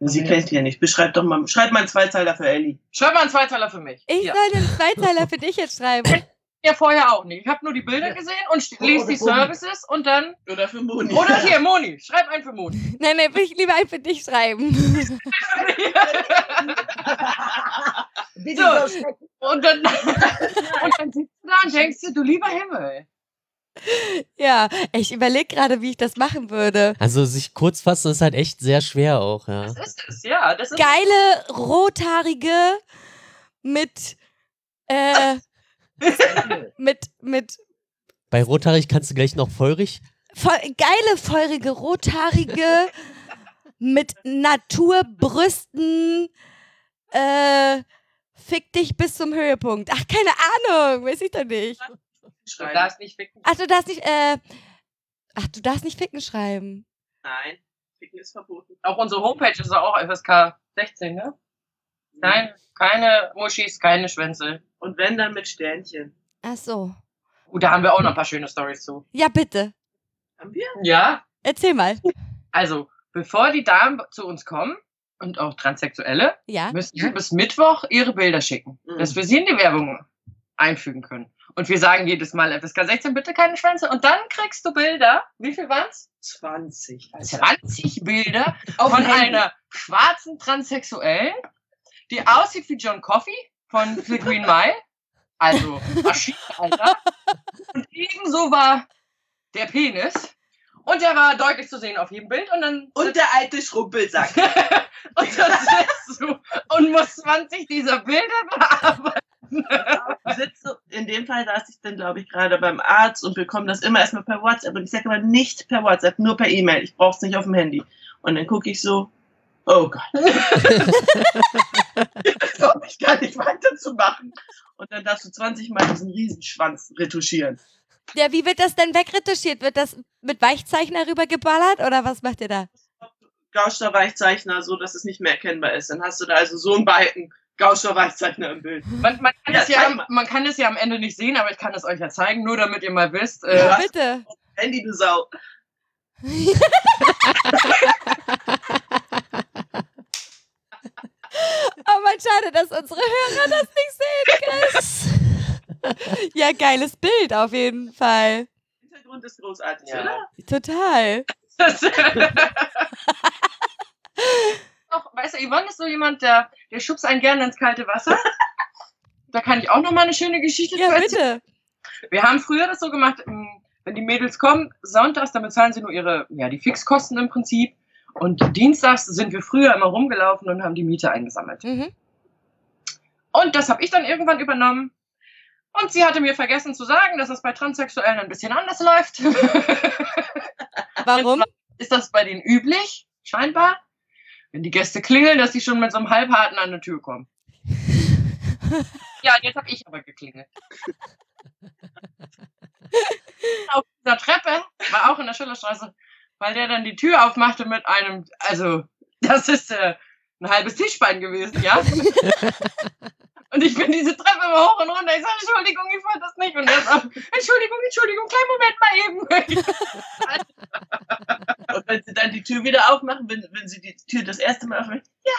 Sie Okay. kennt die ja nicht. Beschreib doch mal, schreib mal einen Zweizeiler für Ellie. Schreib mal einen Zweizeiler für mich. Ich ja. soll den Zweizeiler für dich jetzt schreiben. ja vorher auch nicht. Ich habe nur die Bilder gesehen und lese die Services und dann. Oder für Moni. Oder hier, Moni, schreib einen für Moni. Nein, nein, will ich lieber einen für dich schreiben. Bitte So. und, dann, und dann sitzt du da und denkst dir, du lieber Himmel. Ja, ich überlege gerade, wie ich das machen würde. Also sich kurz fassen ist halt echt sehr schwer auch, ja. Das ist es, ja. Das ist Geile, rothaarige mit, äh, mit, mit Bei Rothaarig kannst du gleich noch feurig. voll, geile, feurige, rothaarige mit Naturbrüsten, äh, fick dich bis zum Höhepunkt. Ach, keine Ahnung, weiß ich doch nicht. Du schreiben. darfst nicht ficken. Ach, du darfst nicht, äh, ach, du darfst nicht ficken schreiben. Nein, Ficken ist verboten. Auch unsere Homepage ist auch FSK 16, ne? Nein, keine Muschis, keine Schwänze. Und wenn, dann mit Sternchen. Ach so. Gut, da haben wir auch noch ein paar schöne Stories zu. Ja, bitte. Haben wir? Ja, Erzähl mal. also, bevor die Damen zu uns kommen und auch Transsexuelle, Ja. müssen sie bis Mittwoch ihre Bilder schicken, Mhm. dass wir sie in die Werbung einfügen können. Und wir sagen jedes Mal FSK 16, bitte keine Schwänze. Und dann kriegst du Bilder. Wie viel waren's? 20. Alter. 20 Bilder von einer schwarzen Transsexuellen, die aussieht wie John Coffey von The Green Mile. Also Maschine, Alter. Und ebenso war der Penis. Und der war deutlich zu sehen auf jedem Bild. Und dann Und der alte Schrumpelsack. und dann sitzt du und musst 20 dieser Bilder bearbeiten. sitze, in dem Fall saß ich dann, glaube ich, gerade beim Arzt und bekomme das immer erstmal per WhatsApp. Und ich sage immer nicht per WhatsApp, nur per E-Mail. Ich brauche es nicht auf dem Handy. Und dann gucke ich so, oh Gott. Jetzt komme ich gar nicht weiterzumachen. Und dann darfst du 20 Mal diesen Riesenschwanz retuschieren. Ja, wie wird das denn wegretuschiert? Wird das mit Weichzeichner rübergeballert oder was macht ihr da? Gauscher Weichzeichner, so dass es nicht mehr erkennbar ist. Dann hast du da also so einen Balken Gauscher Weichzeichner im Bild. Man, man, kann Ja, es ja, man kann es ja am Ende nicht sehen, aber ich kann es euch ja zeigen, nur damit ihr mal wisst. Äh, Ja. Bitte. Handy, du Sau. Oh man, schade, dass unsere Hörer das nicht sehen, Chris. ja, geiles Bild auf jeden Fall. Hintergrund ist großartig, Ja. oder? Total. das Auch, weißt du, Yvonne ist so jemand, der, der schubst einen gerne ins kalte Wasser. Da kann ich auch noch mal eine schöne Geschichte Ja, bitte. Wir haben früher das so gemacht, ähm, wenn die Mädels kommen, sonntags, dann bezahlen sie nur ihre, ja, die Fixkosten im Prinzip. Und dienstags sind wir früher immer rumgelaufen und haben die Miete eingesammelt. Mhm. Und das habe ich dann irgendwann übernommen. Und sie hatte mir vergessen zu sagen, dass es bei Transsexuellen ein bisschen anders läuft. Warum? Ist das bei denen üblich? Scheinbar. Wenn die Gäste klingeln, dass sie schon mit so einem Halbharten an die Tür kommen. Ja, jetzt habe ich aber geklingelt. Auf dieser Treppe, war auch in der Schillerstraße, weil der dann die Tür aufmachte mit einem, also, das ist äh, ein halbes Tischbein gewesen, ja? Und ich bin diese Treppe immer hoch und runter. Ich sage, Entschuldigung, ich wollte das nicht. Und er sagt, Entschuldigung, Entschuldigung, kleinen Moment mal eben. Und wenn sie dann die Tür wieder aufmachen, wenn, wenn sie die Tür das erste Mal aufmachen, ja,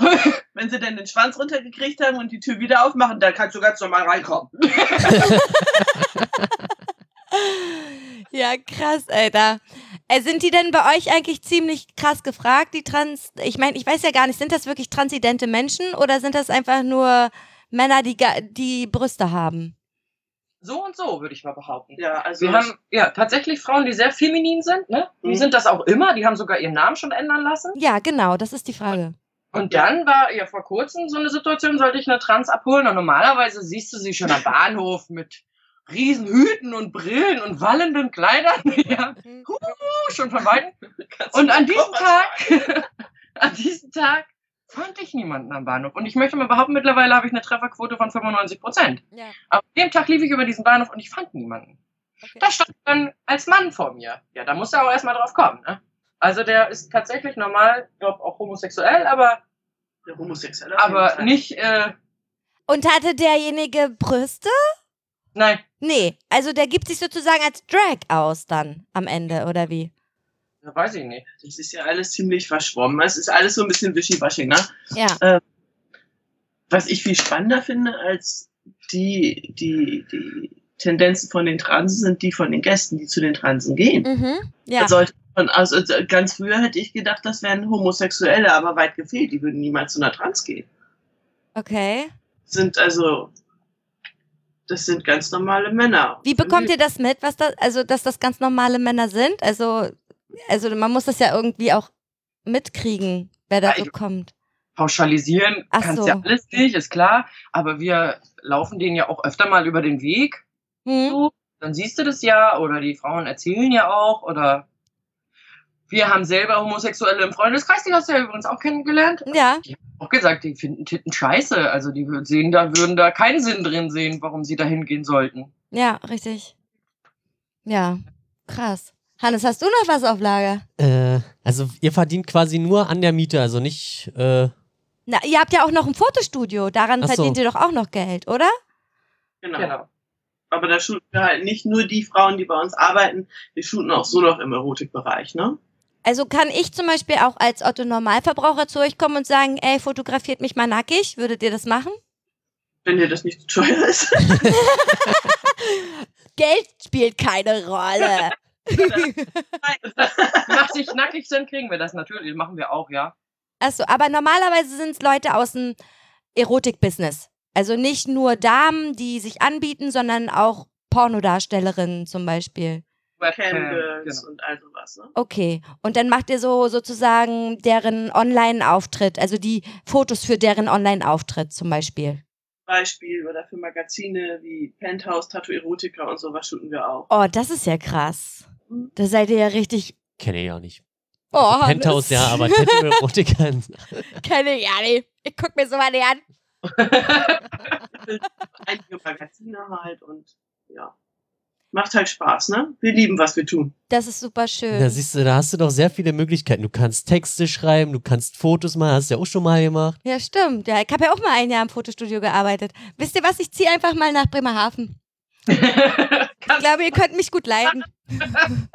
hallo. wenn sie dann den Schwanz runtergekriegt haben und die Tür wieder aufmachen, dann kannst du ganz normal reinkommen. Ja, krass, Alter. Äh, sind die denn bei euch eigentlich ziemlich krass gefragt, die Trans... Ich meine, ich weiß ja gar nicht, sind das wirklich transidente Menschen oder sind das einfach nur Männer, die, die Brüste haben? So und so, würde ich mal behaupten. Ja, also Wir haben ja tatsächlich Frauen, die sehr feminin sind, ne? Die Mhm. sind das auch immer, die haben sogar ihren Namen schon ändern lassen. Ja, genau, das ist die Frage. Und dann war ja vor kurzem so eine Situation, sollte ich eine Trans abholen und normalerweise siehst du sie schon am Bahnhof mit riesen Hüten und Brillen und wallenden Kleidern, ja, uh, schon von Weitem. du Und an diesem Tag, an diesem Tag fand ich niemanden am Bahnhof. Und ich möchte mal behaupten, mittlerweile habe ich eine Trefferquote von 95 Prozent. Ja, Aber an dem Tag lief ich über diesen Bahnhof und ich fand niemanden. okay. Da stand dann als Mann vor mir. Ja, da muss er auch erstmal drauf kommen, ne? Also der ist tatsächlich normal, glaube auch homosexuell, aber, Der Homosexuelle. aber nicht, äh, Und hatte derjenige Brüste? nein. Nee, also der gibt sich sozusagen als Drag aus dann am Ende, oder wie? Ja, weiß ich nicht. Das ist ja alles ziemlich verschwommen. Es ist alles so ein bisschen wischiwaschi, ne? Ja. Was ich viel spannender finde als die, die, die Tendenzen von den Transen sind die von den Gästen, die zu den Transen gehen. Mhm. Ja. Da sollte man, also ganz früher hätte ich gedacht, das wären Homosexuelle, aber weit gefehlt, die würden niemals zu einer Trans gehen. Okay. Sind also, das sind ganz normale Männer. Wie bekommt ihr das mit, was das, also dass das ganz normale Männer sind? Also, also man muss das ja irgendwie auch mitkriegen, wer da so kommt. Pauschalisieren Ach kannst so. ja alles nicht, ist klar. Aber wir laufen denen ja auch öfter mal über den Weg. Hm? So, dann siehst du das ja. Oder die Frauen erzählen ja auch. Oder wir haben selber Homosexuelle im Freundeskreis. Die hast du ja übrigens auch kennengelernt. Ja. Auch gesagt, die finden Titten scheiße. Also die würden sehen, da würden da keinen Sinn drin sehen, warum sie da hingehen sollten. Ja, richtig. Ja, krass. Hannes, hast du noch was auf Lager? Äh, also ihr verdient quasi nur an der Miete, also nicht. Äh, Na, ihr habt ja auch noch ein Fotostudio. Daran Ach so. verdient ihr doch auch noch Geld, oder? Genau. Genau. Aber da shooten wir halt nicht nur die Frauen, die bei uns arbeiten, wir shooten auch so noch im Erotikbereich, ne? Also kann ich zum Beispiel auch als Otto Normalverbraucher zu euch kommen und sagen, ey, fotografiert mich mal nackig. Würdet ihr das machen? Wenn dir das nicht zu teuer ist. Geld spielt keine Rolle. Nach sich nackig sind, kriegen wir das natürlich. Machen wir auch, ja. Achso, aber normalerweise sind es Leute aus dem Erotik-Business. Also nicht nur Damen, die sich anbieten, sondern auch Pornodarstellerinnen zum Beispiel. Camgirls genau. und all sowas, ne? Okay. Und dann macht ihr so sozusagen deren Online-Auftritt, also die Fotos für deren Online-Auftritt zum Beispiel. Beispiel oder für Magazine wie Penthouse, Tattoo Erotica und sowas shooten wir auch. Oh, das ist ja krass. Da seid ihr ja richtig. Kenne ich auch nicht. Oh, Also Penthouse, ja, aber Tattoo-Erotika. Kenne ich ja nicht. Ich guck mir so mal nicht an. Einige Magazine halt und ja. Macht halt Spaß, ne? Wir lieben, was wir tun. Das ist super schön. Da siehst du, da hast du doch sehr viele Möglichkeiten. Du kannst Texte schreiben, du kannst Fotos machen, hast du ja auch schon mal gemacht. Ja, stimmt. Ja, ich habe ja auch mal ein Jahr im Fotostudio gearbeitet. Wisst ihr was? Ich ziehe einfach mal nach Bremerhaven. Ich glaube, ihr könnt mich gut leiden.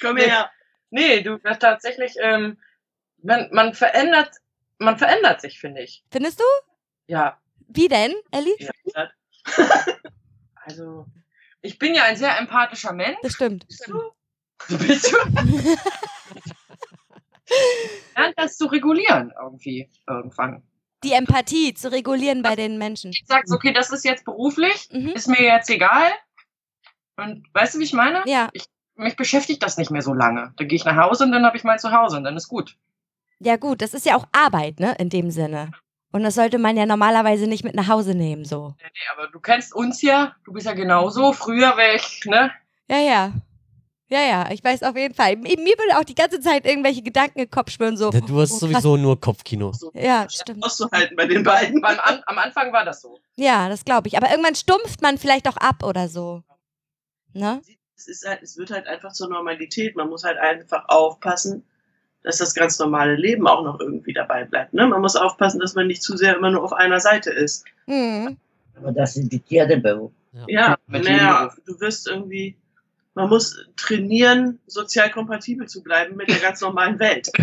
Komm her. nee, du wirst tatsächlich, ähm, man, man verändert, man verändert sich, finde ich. Findest du? Ja, Wie denn, Ellie? Ja. also ich bin ja ein sehr empathischer Mensch. Das stimmt. Bist du? Bist du? Lernt das zu regulieren irgendwie irgendwann. Die Empathie zu regulieren bei den Menschen. Ich sag's, okay, das ist jetzt beruflich, Mhm. ist mir jetzt egal. Und weißt du, wie ich meine? Ja, Mich beschäftigt das nicht mehr so lange. Dann gehe ich nach Hause und dann habe ich mein Zuhause und dann ist gut. ja gut, das ist ja auch Arbeit, ne, in dem Sinne. Und das sollte man ja normalerweise nicht mit nach Hause nehmen, so. Nee, aber du kennst uns ja, du bist ja genauso. Früher wäre ich, ne? Ja, ja. Ja, ja, ich weiß auf jeden Fall. Mir würde auch die ganze Zeit irgendwelche Gedanken im Kopf schwirren, so. Du hast oh, sowieso nur Kopfkino. So Ja, stimmt. auszuhalten bei den beiden. Beim An am Anfang war das so. Ja, das glaube ich. Aber irgendwann stumpft man vielleicht auch ab oder so. Ne? Es, ist halt, es wird halt einfach zur Normalität. Man muss halt einfach aufpassen, dass das ganz normale Leben auch noch irgendwie dabei bleibt. Ne? Man muss aufpassen, dass man nicht zu sehr immer nur auf einer Seite ist. Mhm. Aber das ist jeder Beruf. Ja, Mit naja, du wirst irgendwie, man muss trainieren, sozial kompatibel zu bleiben mit der ganz normalen Welt.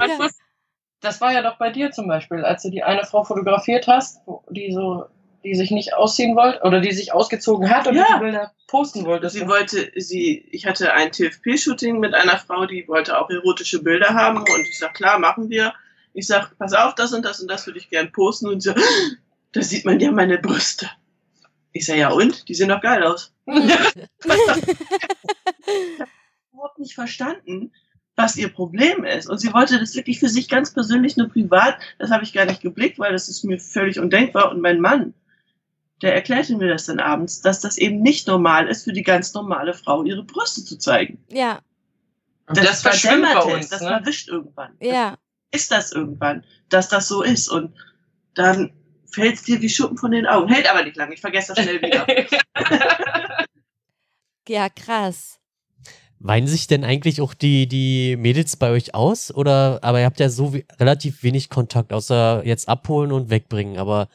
Ja. was? Das war ja doch bei dir zum Beispiel, als du die eine Frau fotografiert hast, die so, die sich nicht ausziehen wollte oder die sich ausgezogen hat und Ja. die Bilder posten wollte. Sie wollte, sie, ich hatte ein TFP-Shooting mit einer Frau, die wollte auch erotische Bilder haben und ich sag, klar, machen wir. Ich sag, pass auf, das und das und das würde ich gern posten und sie so, da sieht man ja meine Brüste. Ich sag, ja und? Die sehen doch geil aus. überhaupt nicht verstanden, was ihr Problem ist. Und sie wollte das wirklich für sich ganz persönlich nur privat. Das habe ich gar nicht geblickt, weil das ist mir völlig undenkbar. Und mein Mann, der erklärte mir das dann abends, dass das eben nicht normal ist, für die ganz normale Frau ihre Brüste zu zeigen. Ja, Und das, verschwimmt bei uns. es, das ne? verwischt irgendwann. ja. Ist das irgendwann, dass das so ist? Und dann fällt es dir wie Schuppen von den Augen. Hält aber nicht lange, ich vergesse das schnell wieder. Ja, krass. Weinen sich denn eigentlich auch die, die Mädels bei euch aus? Oder, aber ihr habt ja so we relativ wenig Kontakt, außer jetzt abholen und wegbringen. Aber,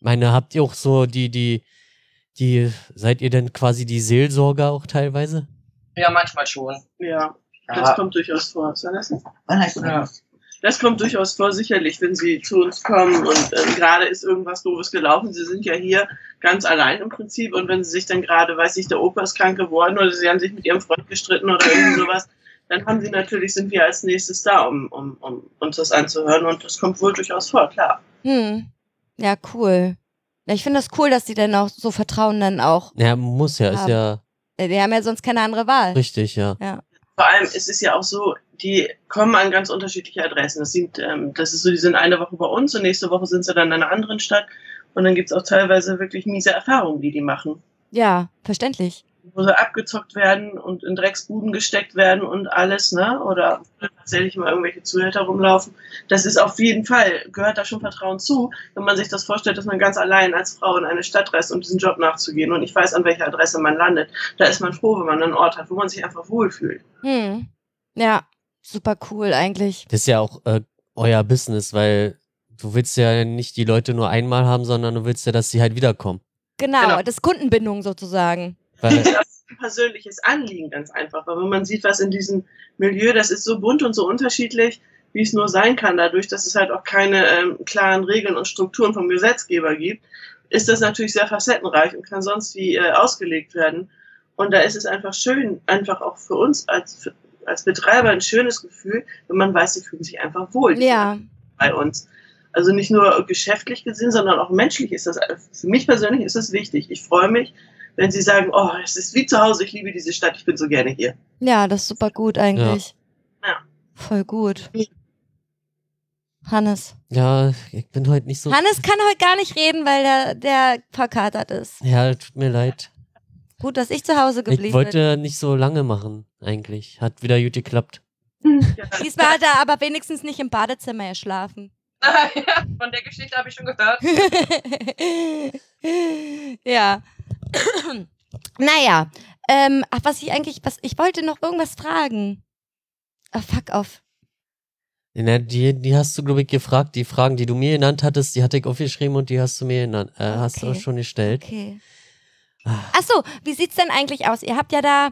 meine, habt ihr auch so die, die, die, seid ihr denn quasi die Seelsorger auch teilweise? ja, manchmal schon. ja, das Ja. kommt durchaus vor. Soll das nicht? Wann du Ja. Das? Kommt durchaus vor, sicherlich, wenn Sie zu uns kommen und ähm, gerade ist irgendwas Doofes gelaufen. Sie sind ja hier ganz allein im Prinzip und wenn Sie sich dann gerade, weiß ich, der Opa ist krank geworden oder Sie haben sich mit Ihrem Freund gestritten oder irgendwie sowas, dann haben Sie natürlich, sind wir als nächstes da, um, um, um uns das anzuhören und das kommt wohl durchaus vor, klar. Hm. Ja, cool. Ja, ich finde das cool, dass die dann auch so Vertrauen dann auch. Ja, muss ja, ist Haben. ja äh, Die haben ja sonst keine andere Wahl. richtig, ja. Vor allem, es ist ja auch so, die kommen an ganz unterschiedliche Adressen. Das, sind, ähm, das ist so, die sind eine Woche bei uns und nächste Woche sind sie dann in einer anderen Stadt. Und dann gibt's auch teilweise wirklich miese Erfahrungen, die die machen. Ja, verständlich. Wo sie abgezockt werden und in Drecksbuden gesteckt werden und alles, ne? Oder tatsächlich mal irgendwelche Zuhälter rumlaufen. Das ist auf jeden Fall, gehört da schon Vertrauen zu, wenn man sich das vorstellt, dass man ganz allein als Frau in eine Stadt reist, um diesen Job nachzugehen und ich weiß, an welcher Adresse man landet. Da ist man froh, wenn man einen Ort hat, wo man sich einfach wohlfühlt. Hm. Ja, super cool eigentlich. Das ist ja auch äh, euer Business, weil du willst ja nicht die Leute nur einmal haben, sondern du willst ja, dass sie halt wiederkommen. Genau, Genau. das ist Kundenbindung sozusagen. Weil, das ist ein persönliches Anliegen ganz einfach, weil wenn man sieht, was in diesem Milieu, das ist so bunt und so unterschiedlich, wie es nur sein kann, dadurch, dass es halt auch keine ähm, klaren Regeln und Strukturen vom Gesetzgeber gibt, ist das natürlich sehr facettenreich und kann sonst wie äh, ausgelegt werden. Und da ist es einfach schön, einfach auch für uns als, als Betreiber ein schönes Gefühl, wenn man weiß, sie fühlen sich einfach wohl Ja, bei uns. Also nicht nur geschäftlich gesehen, sondern auch menschlich ist das, für mich persönlich ist das wichtig. Ich freue mich, wenn sie sagen, oh, es ist wie zu Hause, ich liebe diese Stadt, ich bin so gerne hier. ja, das ist super gut eigentlich. Ja. Voll gut. Hannes. Ja, ich bin heute nicht so. Hannes kann heute gar nicht reden, weil der, der verkatert ist. Ja, tut mir leid. Gut, dass ich zu Hause geblieben Ich wollte nicht so lange machen, eigentlich. Hat wieder gut geklappt. bin. Diesmal hat er aber wenigstens nicht im Badezimmer geschlafen. ja, von der Geschichte habe ich schon gehört. ja. naja. Ähm, ach, was ich eigentlich, was, ich wollte noch irgendwas fragen. Ach, fuck off. Na, die, die hast du, glaube ich, gefragt. Die Fragen, die du mir genannt hattest, die hatte ich aufgeschrieben und die hast du mir genannt, äh, hast du Okay. auch schon gestellt. Okay. Ach so, wie sieht's denn eigentlich aus? Ihr habt ja da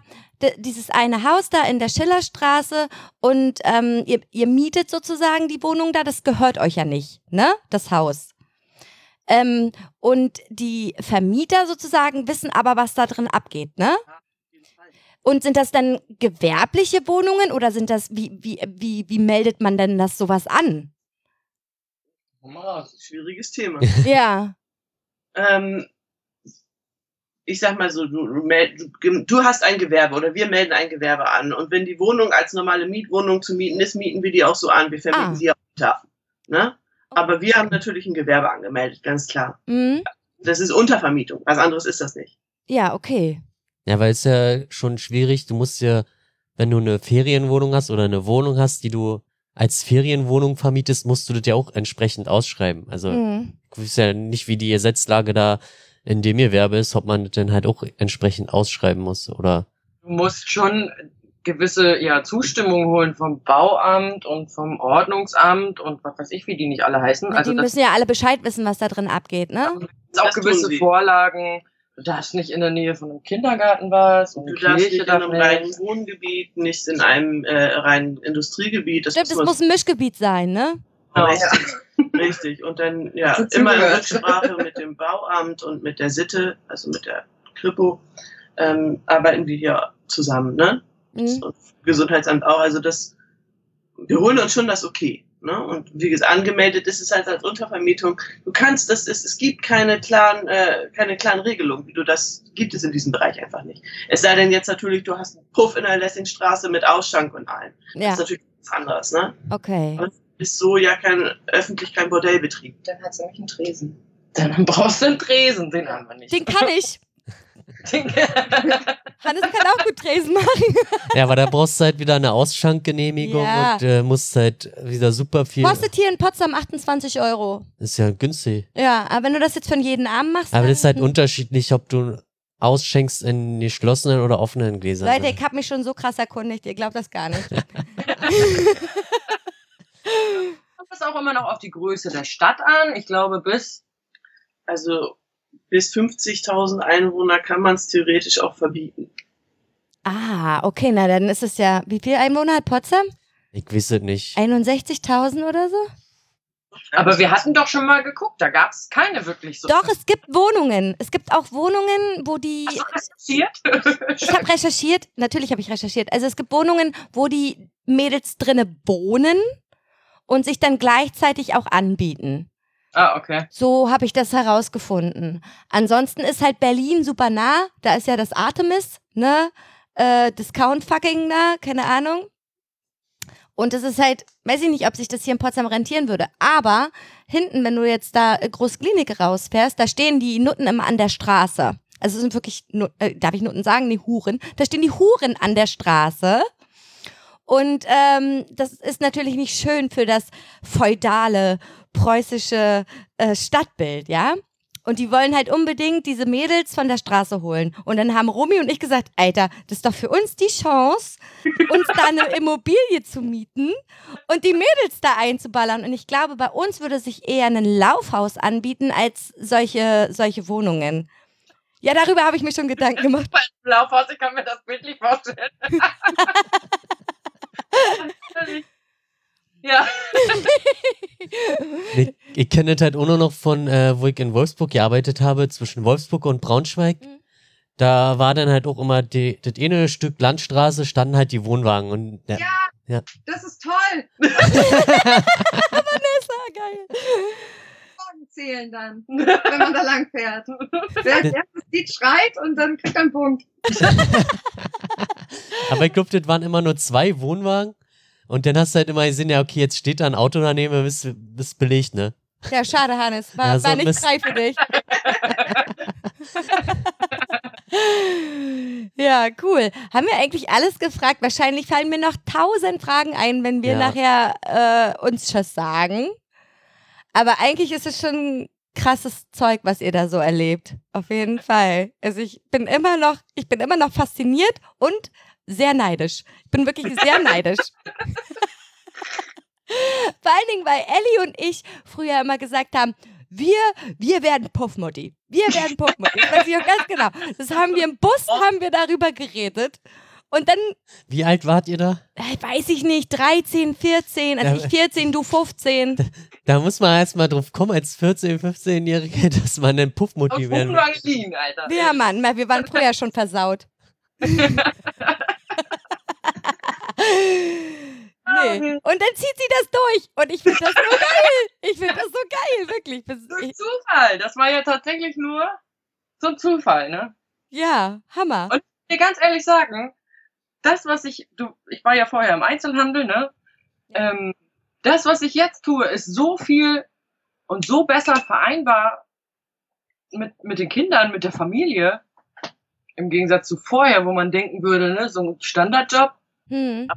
dieses eine Haus da in der Schillerstraße und ähm, ihr, ihr mietet sozusagen die Wohnung da. Das gehört euch ja nicht, ne? Das Haus. Ähm, und die Vermieter sozusagen wissen aber, was da drin abgeht, ne? Und sind das dann gewerbliche Wohnungen oder sind das, wie, wie, wie, wie meldet man denn das sowas an? Komm mal raus. Schwieriges Thema. Ja. ähm, ich sag mal so, du, du, du, du hast ein Gewerbe oder wir melden ein Gewerbe an. Und wenn die Wohnung als normale Mietwohnung zu mieten ist, mieten wir die auch so an. Wir vermieten Ah. sie auch unter. Ne? Aber wir haben natürlich ein Gewerbe angemeldet, ganz klar. Mhm. Das ist Untervermietung. Was anderes ist das nicht. Ja, okay. Ja, weil es ja schon schwierig, du musst ja, wenn du eine Ferienwohnung hast oder eine Wohnung hast, die du als Ferienwohnung vermietest, musst du das ja auch entsprechend ausschreiben. Also Mhm. ich weiß ja nicht, wie die Gesetzlage da in dem Gewerbe ist, ob man das dann halt auch entsprechend ausschreiben muss oder Du musst schon gewisse ja, Zustimmung holen vom Bauamt und vom Ordnungsamt und was weiß ich, wie die nicht alle heißen. Ja, Also die müssen ja alle Bescheid wissen, was da drin abgeht, ne? sind auch gewisse. Vorlagen. Du darfst nicht in der Nähe von einem Kindergarten was und Du darfst nicht in einem reinen. Wohngebiet, nicht in einem äh, reinen Industriegebiet. Das Stimmt, es muss ein Mischgebiet sein, ne? Genau. Richtig, richtig. Und dann, ja, immer in. Rücksprache mit dem Bauamt und mit der Sitte, also mit der Kripo, ähm, arbeiten wir hier zusammen, ne? Mhm. Und Gesundheitsamt auch. Also das, wir holen uns schon das okay. Ne? Und wie gesagt, angemeldet ist es halt als Untervermietung. Du kannst, das ist, es gibt keine klaren, äh, keine klaren Regelungen, wie du das, gibt es in diesem Bereich einfach nicht. Es sei denn jetzt natürlich, du hast einen Puff in der Lessingstraße mit Ausschank und allem. Das Ja, ist natürlich was anderes, ne? okay. Ist so ja kein öffentlich kein Bordellbetrieb. Dann hat sie nämlich einen Tresen. Dann brauchst du einen Tresen, den haben wir nicht. Den kann ich. Den- Hannes kann auch gut Tresen machen. Ja, aber da brauchst du halt wieder eine Ausschankgenehmigung Ja. und äh, musst halt wieder super viel. Kostet hier in Potsdam 28 Euro. Ist ja günstig. Ja, aber wenn du das jetzt von jedem Abend machst. Aber das ist halt unterschiedlich, ob du ausschenkst in geschlossenen oder offenen Gläsern. Leute, ich habe mich schon so krass erkundigt, ihr glaubt das gar nicht. Kommt das auch immer noch auf die Größe der Stadt an. Ich glaube, bis Also bis 50.000 Einwohner kann man es theoretisch auch verbieten. ah, okay, na dann ist es ja. Wie viel Einwohner hat Potsdam? ich weiß es nicht. 61.000 oder so? Aber wir hatten doch schon mal geguckt, da gab es keine wirklich so. Doch, es gibt Wohnungen. Es gibt auch Wohnungen, wo die. Hast du recherchiert? Ich habe recherchiert, natürlich habe ich recherchiert. Also es gibt Wohnungen, wo die Mädels drinne wohnen und sich dann gleichzeitig auch anbieten. ah, okay. So habe ich das herausgefunden. Ansonsten ist halt Berlin super nah. Da ist ja das Artemis, ne? Äh, Discount fucking nah, keine Ahnung. Und es ist halt, weiß ich nicht, ob sich das hier in Potsdam rentieren würde. Aber hinten, wenn du jetzt da äh, Großklinik rausfährst, da stehen die Nutten immer an der Straße. Also es sind wirklich, äh, darf ich Nutten sagen? Die Huren. Da stehen die Huren an der Straße. Und ähm, das ist natürlich nicht schön für das feudale preußische äh, Stadtbild, ja? Und die wollen halt unbedingt diese Mädels von der Straße holen. Und dann haben Romy und ich gesagt, Alter, das ist doch für uns die Chance, uns da eine Immobilie zu mieten und die Mädels da einzuballern. Und ich glaube, bei uns würde sich eher ein Laufhaus anbieten als solche, solche Wohnungen. Ja, darüber habe ich mir schon Gedanken gemacht. Bei dem Laufhaus, ich kann mir das bildlich vorstellen. ja. Ich, ich kenne das halt auch nur noch von, äh, wo ich in Wolfsburg gearbeitet habe, zwischen Wolfsburg und Braunschweig. Mhm. Da war dann halt auch immer die, das eine Stück Landstraße, standen halt die Wohnwagen. Und ja, Ja, das ist toll. War geil. Zählen dann, wenn man da lang fährt. Wer als erstes Lied schreit und dann kriegt er einen Punkt. aber ich glaube, das waren immer nur zwei Wohnwagen. Und dann hast du halt immer gesehen, ja, okay, jetzt steht da ein Auto daneben, bist, bist belegt, ne? Ja, schade, Hannes. War, Ja, so war nicht Mist. frei für dich. ja, cool. Haben wir eigentlich alles gefragt? Wahrscheinlich fallen mir noch tausend Fragen ein, wenn wir Ja. nachher äh, uns Tschüss sagen. Aber eigentlich ist es schon krasses Zeug, was ihr da so erlebt. Auf jeden Fall. Also ich bin immer noch, ich bin immer noch fasziniert und sehr neidisch. Ich bin wirklich sehr neidisch. Vor allen Dingen, weil Ellie und ich früher immer gesagt haben, wir, wir werden Puffmutti. Wir werden Puffmutti. Das weiß ich auch ganz genau. Das haben wir im Bus, haben wir darüber geredet. Und dann, Wie alt wart ihr da? äh, weiß ich nicht, 13, 14, also Ja, ich 14, du 15. Da muss man erst mal drauf kommen, als 14-, 15-Jährige, dass man ein Puffmutti werden will. Ungarn Alter. Ja, Mann, wir waren früher schon versaut. Nee. Und dann zieht sie das durch. Und ich finde das so geil. Ich finde das so geil, wirklich. Das- Durch ich- Zufall. Das war ja tatsächlich nur so ein Zufall, ne? Ja, Hammer. Und- dir ganz ehrlich sagen, das, was ich, du, ich war ja vorher im Einzelhandel, ne? Ähm, das, was ich jetzt tue, ist so viel und so besser vereinbar mit, mit den Kindern, mit der Familie. Im Gegensatz zu vorher, wo man denken würde, ne, so ein Standardjob. Hm.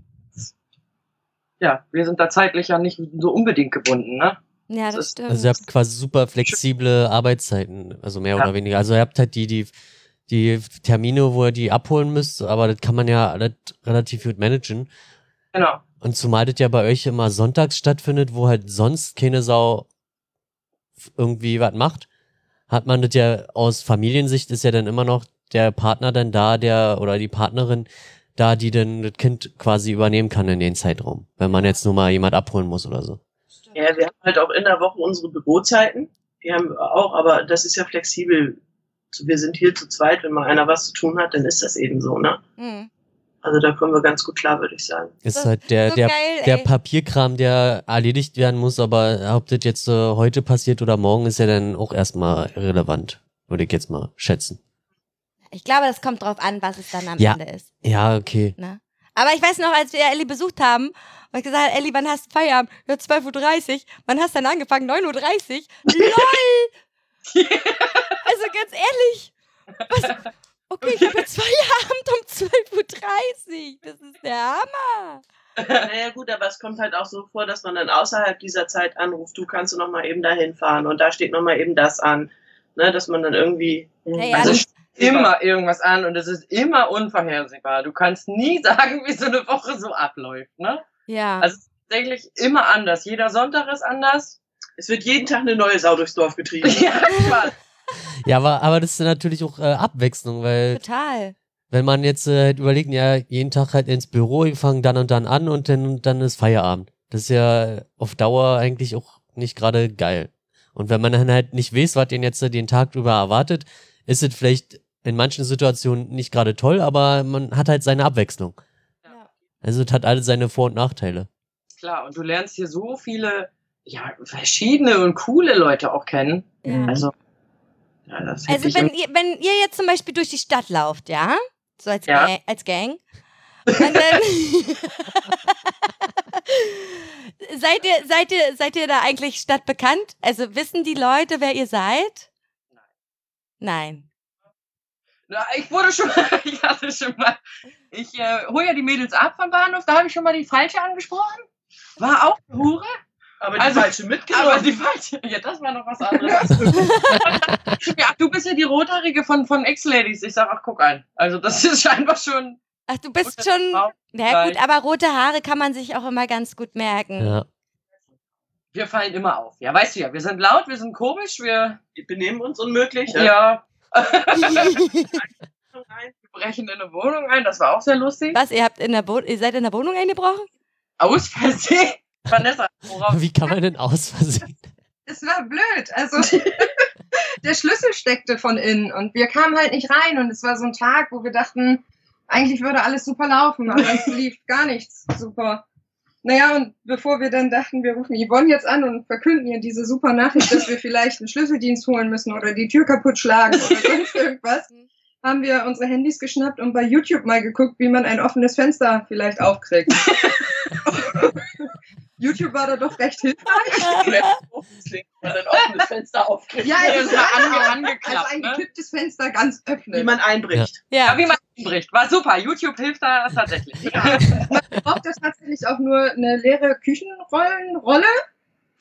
Ja, wir sind da zeitlich ja nicht so unbedingt gebunden, ne? Ja, Das das ist- stimmt. Also ihr habt quasi super flexible Arbeitszeiten, also mehr Ja. oder weniger. Also ihr habt halt die, die, die Termine, wo ihr die abholen müsst, aber das kann man ja relativ gut managen. Genau. Und zumal das ja bei euch immer sonntags stattfindet, wo halt sonst keine Sau irgendwie was macht, hat man das ja aus Familiensicht ist ja dann immer noch der Partner dann da, der oder die Partnerin da, die dann das Kind quasi übernehmen kann in den Zeitraum, wenn man jetzt nur mal jemand abholen muss oder so. Ja, wir haben halt auch in der Woche unsere Bürozeiten. Die haben wir auch, aber das ist ja flexibel. So, Wir sind hier zu zweit, wenn mal einer was zu tun hat, dann ist das eben so, ne? Hm. Also da kommen wir ganz gut klar, würde ich sagen. Ist halt der, so der, geil, der. Papierkram, der erledigt werden muss, aber ob das jetzt äh, heute passiert oder morgen, ist ja dann auch erstmal irrelevant, würde ich jetzt mal schätzen. Ich glaube, das kommt drauf an, was es dann am Ja. Ende ist. Ja, okay. Ne? Aber ich weiß noch, als wir Ellie besucht haben, und ich gesagt habe, Ellie, wann hast du Feierabend? Ja, 12.30 Uhr. Wann hast du dann angefangen? 9.30 Uhr. LOL! also ganz ehrlich. Was? Okay, ich habe jetzt Feierabend um 12.30 Uhr. Das ist der Hammer. Naja gut, aber es kommt halt auch so vor, dass man dann außerhalb dieser Zeit anruft, du kannst du noch mal eben dahin fahren und da steht noch mal eben das an. Ne, dass man dann irgendwie. Hey, Also alles- immer irgendwas an und es ist immer unvorhersehbar. Du kannst nie sagen, wie so eine Woche so abläuft, ne? Ja. Also es ist tatsächlich immer anders. Jeder Sonntag ist anders. Es wird jeden Tag eine neue Sau durchs Dorf getrieben. Ja. Ja, aber, aber das ist natürlich auch äh, Abwechslung, weil Total. wenn man jetzt äh, halt überlegt, ja, jeden Tag halt ins Büro, wir fangen dann und dann an und dann, dann ist Feierabend. Das ist ja auf Dauer eigentlich auch nicht gerade geil. Und wenn man dann halt nicht weiß, was den jetzt den Tag drüber erwartet, ist es vielleicht in manchen Situationen nicht gerade toll, aber man hat halt seine Abwechslung. Ja. Also es hat alle seine Vor- und Nachteile. Klar, und du lernst hier so viele, ja, verschiedene und coole Leute auch kennen. Ja. Also, ja, Also wenn ihr, wenn ihr jetzt zum Beispiel durch die Stadt lauft, ja, so als, Ja. Gang, als Gang, und dann seid ihr, seid ihr, seid ihr da eigentlich stadtbekannt? Also wissen die Leute, wer ihr seid? Nein. Na, ich wurde schon mal, ich hatte schon mal, ich äh, hole ja die Mädels ab vom Bahnhof, da habe ich schon mal die falsche angesprochen. War auch eine Hure, Aber die Also- falsche aber mitgenommen. die falsche, ja, das war noch was anderes. ja, du bist ja die Rothaarige von, von Ex-Ladies. Ich sag, ach, guck an. Also, das ist scheinbar schon. Ach, du bist schon. Ja gut, aber rote Haare kann man sich auch immer ganz gut merken. Ja. Wir fallen immer auf. Ja, weißt du ja, wir sind laut, wir sind komisch, wir, Wir benehmen uns unmöglich. ja, wir brechen in eine Wohnung ein, das war auch sehr lustig. Was, ihr habt in der ihr seid in der Wohnung eingebrochen? Aus Versehen. Vanessa, worauf? Wie kann man denn aus Versehen? Es war blöd. Also der Schlüssel steckte von innen und wir kamen halt nicht rein und es war so ein Tag, wo wir dachten, eigentlich würde alles super laufen, aber es lief gar nichts super. Naja, und bevor wir dann dachten, wir rufen Yvonne jetzt an und verkünden ihr diese super Nachricht, dass wir vielleicht einen Schlüsseldienst holen müssen oder die Tür kaputt schlagen oder sonst irgendwas, haben wir unsere Handys geschnappt und bei YouTube mal geguckt, wie man ein offenes Fenster vielleicht aufkriegt. YouTube war da doch recht hilfreich. Man ein offenes Fenster aufkriegt. Ja, Ja, es das ist war ange ange also angeklappt. ein Ne? gekipptes Fenster ganz öffnen. Wie man einbricht. Ja. Ja, wie man bricht. War super. YouTube hilft da tatsächlich. Ja, man braucht das tatsächlich auch nur eine leere Küchenrollenrolle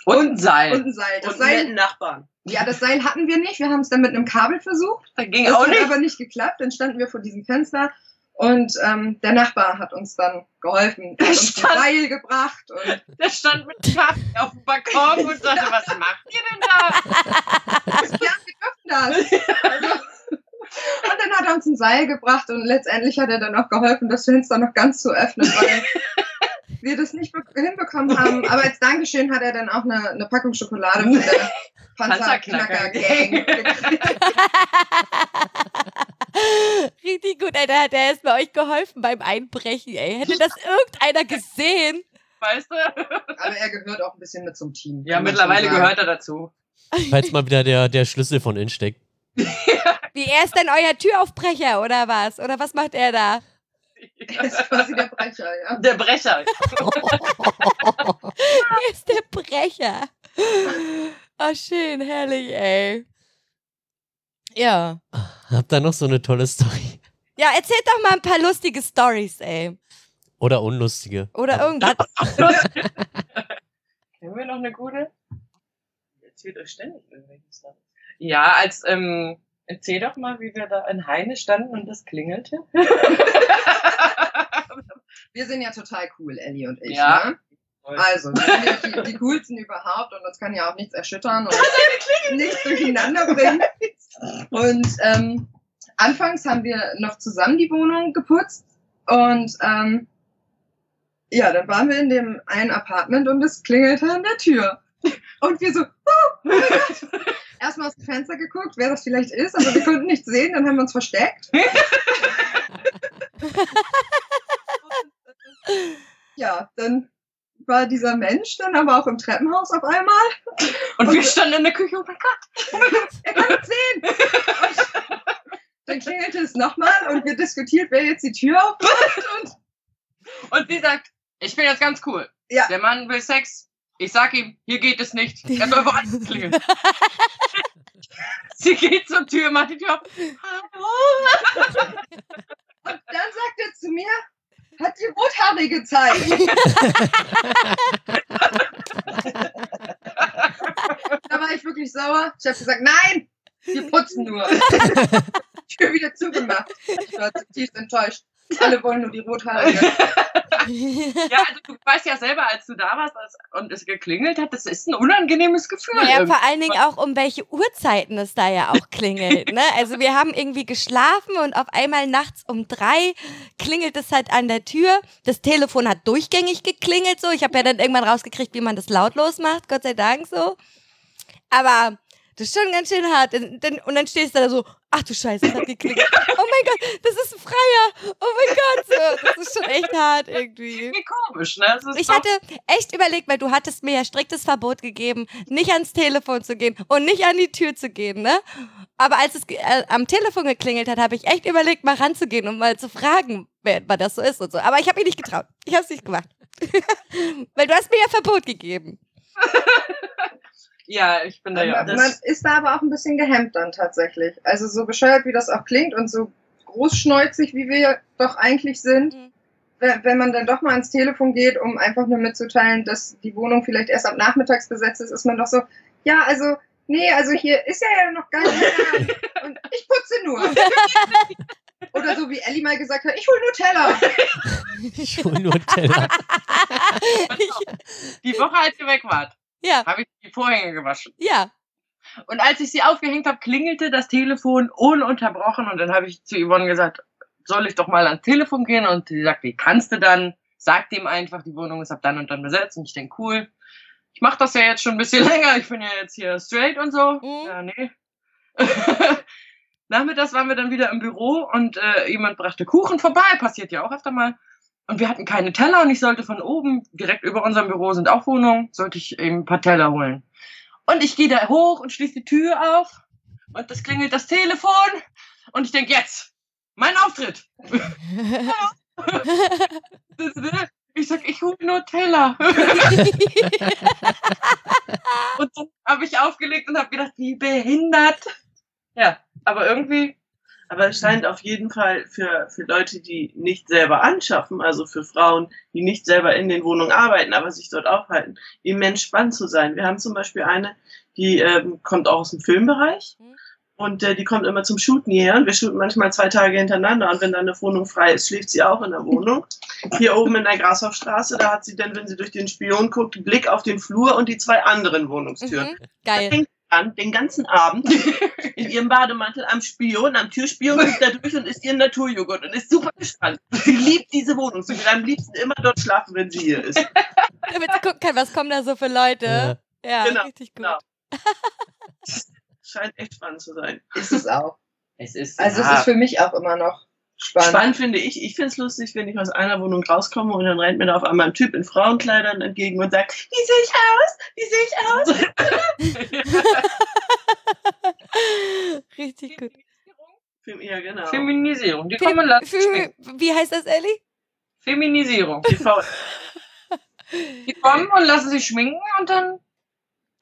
Und ein Seil. und ein Seil. Das Und einen Seil, Nachbarn. ja, das Seil hatten wir nicht. Wir haben es dann mit einem Kabel versucht. das ging Das auch hat nicht. aber nicht geklappt. Dann standen wir vor diesem Fenster und ähm, der Nachbar hat uns dann geholfen. Er hat uns Stand- Seil gebracht und Der stand mit dem Kaffee auf dem Balkon und sagte, was macht ihr denn da? ja, wir dürfen das. Also, und dann hat er uns ein Seil gebracht und letztendlich hat er dann auch geholfen, das Fenster noch ganz zu öffnen, weil wir das nicht be- hinbekommen haben. Aber als Dankeschön hat er dann auch eine, eine Packung Schokolade von der Panzerknacker-Gang gekriegt. Richtig gut, ey, der hat ist bei euch geholfen beim Einbrechen, ey. Hätte das irgendeiner gesehen? Weißt du? Aber er gehört auch ein bisschen mit zum Team. Ja, mittlerweile gehört er dazu. Falls mal wieder der, der Schlüssel von innen steckt. Wie, er ist denn euer Türaufbrecher oder was? Oder was macht er da? Er ist quasi der Brecher, ja. Der Brecher. Er ist der Brecher. Oh, schön, herrlich, ey. Ja. Habt ihr noch so eine tolle Story? Ja, erzählt doch mal ein paar lustige Stories, ey. Oder unlustige? Oder irgendwas. Kennen wir noch eine gute? Erzählt euch ständig irgendwelche Sachen. Ja, als, ähm, erzähl doch mal, wie wir da in Heine standen und das klingelte. Wir sind ja total cool, Ellie und ich. Ja. Ne? Also, wir sind ja die, die coolsten überhaupt und uns kann ja auch nichts erschüttern und nichts durcheinander bringen. Und ähm, anfangs haben wir noch zusammen die Wohnung geputzt und ähm, ja, dann waren wir in dem einen Apartment und es klingelte an der Tür. Und wir so, oh, oh. Erstmal aus dem Fenster geguckt, wer das vielleicht ist, aber wir konnten nichts sehen, dann haben wir uns versteckt. ja, dann war dieser Mensch dann aber auch im Treppenhaus auf einmal. Und wir standen in der Küche, oh mein Gott. Er kann uns sehen. Und dann klingelte es nochmal und wir diskutiert, wer jetzt die Tür aufmacht. Und Und sie sagt, ich bin jetzt ganz cool. Ja. Der Mann will Sex. Ich sag ihm, hier geht es nicht. Er soll woanders klingeln. sie geht zur Tür, macht die Tür auf. Hallo. Und dann sagt er zu mir, hat die Rothaarige Zeit. da war ich wirklich sauer. Ich habe gesagt, nein, wir putzen nur. Tür wieder zugemacht. Ich war zutiefst enttäuscht. Alle wollen nur die Rothaarige. Ja, also du weißt ja selber, als du da warst als- und es geklingelt hat, das ist ein unangenehmes Gefühl. Naja, irgendwie. vor allen Dingen auch um welche Uhrzeiten es da ja auch klingelt. Ne? Also wir haben irgendwie geschlafen und auf einmal nachts um drei klingelt es halt an der Tür. Das Telefon hat durchgängig geklingelt so. Ich habe ja dann irgendwann rausgekriegt, wie man das lautlos macht, Gott sei Dank so. Aber das ist schon ganz schön hart. Und dann, und dann stehst du da so, ach du Scheiße, es hat geklingelt. Oh mein Gott, das ist ein Freier. Oh mein Gott, so. das ist schon echt hart irgendwie. irgendwie komisch, ne? Ich hatte echt überlegt, weil du hattest mir ja striktes Verbot gegeben, nicht ans Telefon zu gehen und nicht an die Tür zu gehen, ne? Aber als es äh, am Telefon geklingelt hat, habe ich echt überlegt, mal ranzugehen und mal zu fragen, wer, wer das so ist und so. Aber ich habe ihn nicht getraut. Ich habe es nicht gemacht. weil du hast mir ja Verbot gegeben. ja, ich bin da ja. man, man ist da aber auch ein bisschen gehemmt dann tatsächlich. Also so bescheuert, wie das auch klingt und so großschneuzig, wie wir doch eigentlich sind. Mhm. Wenn man dann doch mal ans Telefon geht, um einfach nur mitzuteilen, dass die Wohnung vielleicht erst ab nachmittags besetzt ist, ist man doch so, ja, also, nee, also hier ist ja, ja noch gar nicht und ich putze nur. Oder so wie Ellie mal gesagt hat, ich hol Nutella. Ich hol nur Teller. Die Woche, als ihr weg wart, Ja, habe ich die Vorhänge gewaschen. ja. Und als ich sie aufgehängt habe, klingelte das Telefon ununterbrochen. Und dann habe ich zu Yvonne gesagt, soll ich doch mal ans Telefon gehen? Und sie sagt, wie kannst du dann? Sag dem einfach, die Wohnung ist ab dann und dann besetzt. Und ich denke, cool. Ich mache das ja jetzt schon ein bisschen länger. Ich bin ja jetzt hier straight und so. Mhm. Ja, nee. Nachmittags waren wir dann wieder im Büro und äh, jemand brachte Kuchen vorbei. Passiert ja auch öfter mal. Und wir hatten keine Teller und ich sollte von oben, direkt über unserem Büro sind auch Wohnungen, sollte ich eben ein paar Teller holen. Und ich gehe da hoch und schließe die Tür auf und das klingelt das Telefon und ich denke, jetzt, mein Auftritt. Ich sag, ich hole Nutella. und dann habe ich aufgelegt und habe gedacht, wie behindert. Ja, aber irgendwie, Aber es scheint auf jeden Fall für, für Leute, die nicht selber anschaffen, also für Frauen, die nicht selber in den Wohnungen arbeiten, aber sich dort aufhalten, immens spannend zu sein. Wir haben zum Beispiel eine, die ähm, kommt auch aus dem Filmbereich Mhm. und äh, die kommt immer zum Shooten hierher und wir shooten manchmal zwei Tage hintereinander und wenn dann eine Wohnung frei ist, schläft sie auch in der Wohnung. Hier oben in der Grashofstraße, da hat sie dann, wenn sie durch den Spion guckt, einen Blick auf den Flur und die zwei anderen Wohnungstüren. Mhm. Geil. An, den ganzen Abend in ihrem Bademantel am Spion, am Türspion, guckt da durch und isst ihren Naturjoghurt und ist super gespannt. Sie liebt diese Wohnung. Sie will am liebsten immer dort schlafen, wenn sie hier ist. Damit sie gucken kann, was kommen da so für Leute. Ja, Genau, richtig gut. genau. Scheint echt spannend zu sein. Ist es auch. es ist, Also ja, es ist für mich auch immer noch spannend. Spannend finde ich, ich finde es lustig, wenn ich aus einer Wohnung rauskomme und dann rennt mir da auf einmal ein Typ in Frauenkleidern entgegen und sagt, wie sehe ich aus? Wie sehe ich aus? richtig gut. Ja, genau. Feminisierung. Die Fe- kommen lassen Fe- schminken. Wie heißt das, Ellie? Feminisierung. TV. Die kommen und lassen sich schminken und dann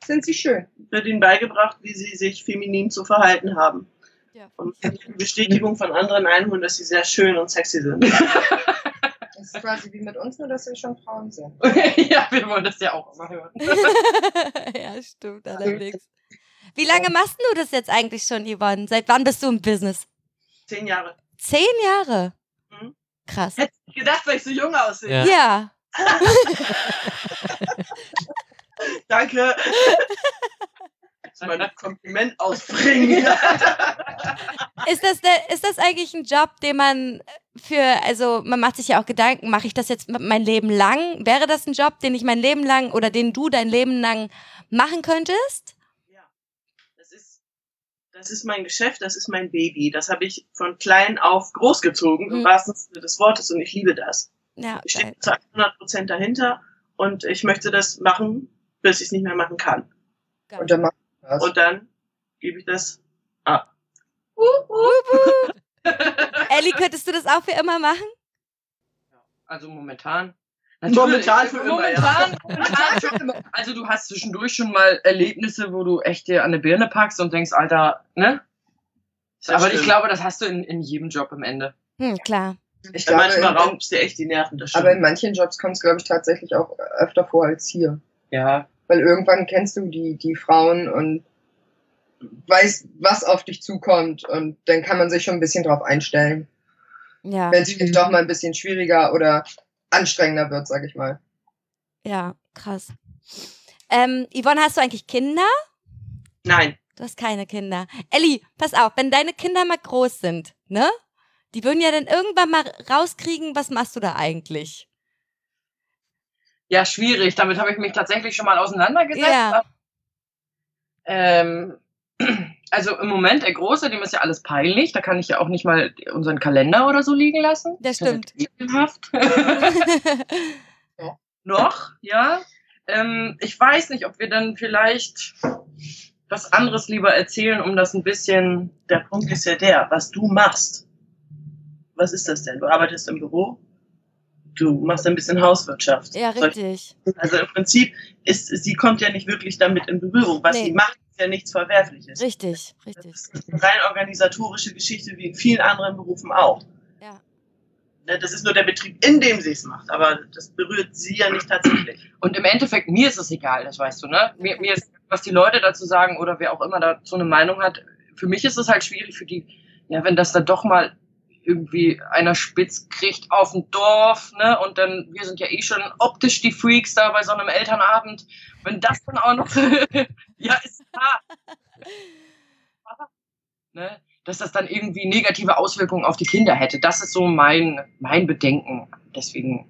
Sind sie schön. wird ihnen beigebracht, wie sie sich feminin zu verhalten haben. Ja. Und die Bestätigung von anderen einholen, dass sie sehr schön und sexy sind. Das ist quasi wie mit uns, nur dass wir schon Frauen sind. ja, wir wollen das ja auch immer hören. ja, stimmt, allerdings. Wie lange machst du das jetzt eigentlich schon, Yvonne? Seit wann bist du im Business? Zehn Jahre. Zehn Jahre? Mhm. Krass. Hätte ich gedacht, weil ich so jung aussehe. Ja. Ja. Danke. Jetzt mal ein Kompliment ausbringen. Ist das, der, ist das eigentlich ein Job, den man für, also man macht sich ja auch Gedanken, mache ich das jetzt mein Leben lang? Wäre das ein Job, den ich mein Leben lang oder den du dein Leben lang machen könntest? ja, das ist, das ist mein Geschäft, das ist mein Baby. Das habe ich von klein auf großgezogen, im Mhm. wahrsten Sinne des Wortes, und ich liebe das. Ja, Ich geil. stehe zu 100 Prozent dahinter und ich möchte das machen, bis ich es nicht mehr machen kann. Und dann machen wir das. Und dann gebe ich das ab. Ellie, könntest du das auch für immer machen? Also momentan. Momentan für immer, ja. momentan, momentan für immer. Also du hast zwischendurch schon mal Erlebnisse, wo du echt dir an eine Birne packst und denkst, Alter, ne? Das Aber ich stimmt. glaube, das hast du in, in jedem Job am Ende. Hm, klar. Ich Ja, glaube, manchmal es dir echt die Nerven, das aber in manchen Jobs kommt es, glaube ich, tatsächlich auch öfter vor als hier. Ja. Weil irgendwann kennst du die, die Frauen und weißt, was auf dich zukommt. Und dann kann man sich schon ein bisschen drauf einstellen. Ja, Wenn es vielleicht doch mal ein bisschen schwieriger oder anstrengender wird, sag ich mal. ja, krass. Ähm, Yvonne, hast du eigentlich Kinder? Nein. Du hast keine Kinder. Elli, pass auf, wenn deine Kinder mal groß sind, ne? Die würden ja dann irgendwann mal rauskriegen, was machst du da eigentlich? Ja, schwierig. Damit habe ich mich tatsächlich schon mal auseinandergesetzt. Ja. Ähm, also im Moment, der Große, dem ist ja alles peinlich. Da kann ich ja auch nicht mal unseren Kalender oder so liegen lassen. Das ja stimmt. ekelhaft. Noch, ja. Ähm, ich weiß nicht, ob wir dann vielleicht was anderes lieber erzählen, um das ein bisschen. Der Punkt ist ja der, was du machst. Was ist das denn? Du arbeitest im Büro, du machst ein bisschen Hauswirtschaft. ja, richtig. Also im Prinzip ist sie kommt ja nicht wirklich damit in Berührung. Was Nee. sie macht, ist ja nichts Verwerfliches. Richtig, Das richtig. ist eine rein organisatorische Geschichte wie in vielen anderen Berufen auch. Ja. Ne, Das ist nur der Betrieb, in dem sie es macht, aber das berührt sie ja nicht tatsächlich. Und im Endeffekt, mir ist es egal, das weißt du, ne? Mir, mir ist, was die Leute dazu sagen oder wer auch immer dazu eine Meinung hat, für mich ist es halt schwierig für die, ja, wenn das dann doch mal irgendwie einer spitz kriegt auf dem Dorf, ne? Und dann, wir sind ja eh schon optisch die Freaks da bei so einem Elternabend. Wenn das dann auch noch, ja, ist klar. Ne? Dass das dann irgendwie negative Auswirkungen auf die Kinder hätte. Das ist so mein, mein Bedenken. Deswegen,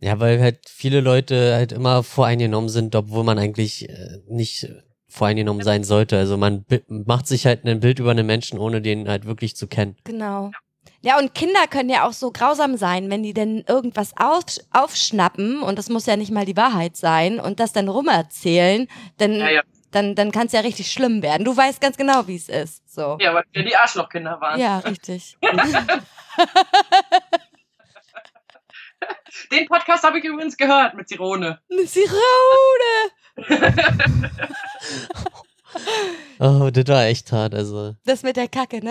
Ja, weil halt viele Leute halt immer voreingenommen sind, obwohl man eigentlich äh, nicht voreingenommen sein sollte. Also man macht sich halt ein Bild über einen Menschen, ohne den halt wirklich zu kennen. Genau. Ja, und Kinder können ja auch so grausam sein, wenn die denn irgendwas auf, aufschnappen, und das muss ja nicht mal die Wahrheit sein, und das dann rumerzählen, dann Ja, ja. dann, dann kann es ja richtig schlimm werden. Du weißt ganz genau, wie es ist. So. Ja, weil wir die Arschlochkinder waren. Ja, richtig. Den Podcast habe ich übrigens gehört mit Sirone. Sirone! Oh, das war echt hart, also. Das mit der Kacke, ne?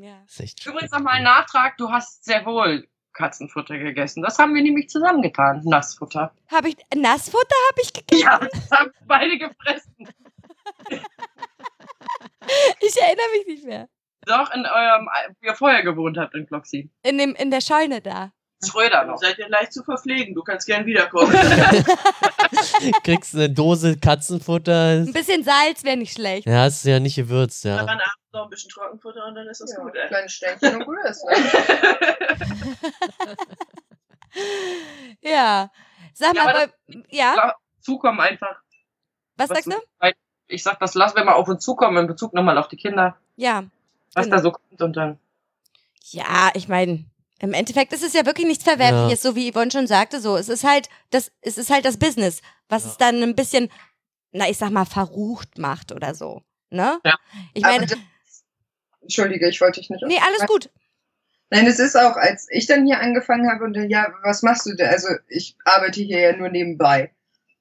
Ja, Ja. ist echt schlimm. Übrigens nochmal ein Nachtrag, du hast sehr wohl Katzenfutter gegessen. Das haben wir nämlich zusammengetan, Nassfutter. Habe ich Nassfutter habe ich gegessen? Ja, das haben beide gefressen. Ich erinnere mich nicht mehr. Doch, in eurem, wie ihr vorher gewohnt habt in Gloxy. In dem in der Scheune da. Schröder Du noch. seid ja leicht zu verpflegen. Du kannst gern wiederkommen. Kriegst eine Dose Katzenfutter. Ein bisschen Salz wäre nicht schlecht. Ja, ist ja nicht gewürzt, ja. Dann abends noch ein bisschen Trockenfutter und dann ist das Ja, gut, ein ey. kleines Stänkchen und gut ist. Ne? Ja. Sag Ja, mal, aber aber, ja, Zukommen einfach. was sagst du? Ich sag, das lassen wir mal auf uns zukommen in Bezug nochmal auf die Kinder. Ja. Was Genau. da so kommt und dann. Ja, ich meine, im Endeffekt ist es ja wirklich nichts Verwerfliches, so wie Yvonne schon sagte, so. Es ist halt das, es ist halt das Business, was Ja. es dann ein bisschen, na, ich sag mal, verrucht macht oder so. Ne? Ja. Ich meine, Entschuldige, ich wollte dich nicht. nee, alles gut. Nein, es ist auch, als ich dann hier angefangen habe und dann, ja, was machst du denn? Also ich arbeite hier ja nur nebenbei.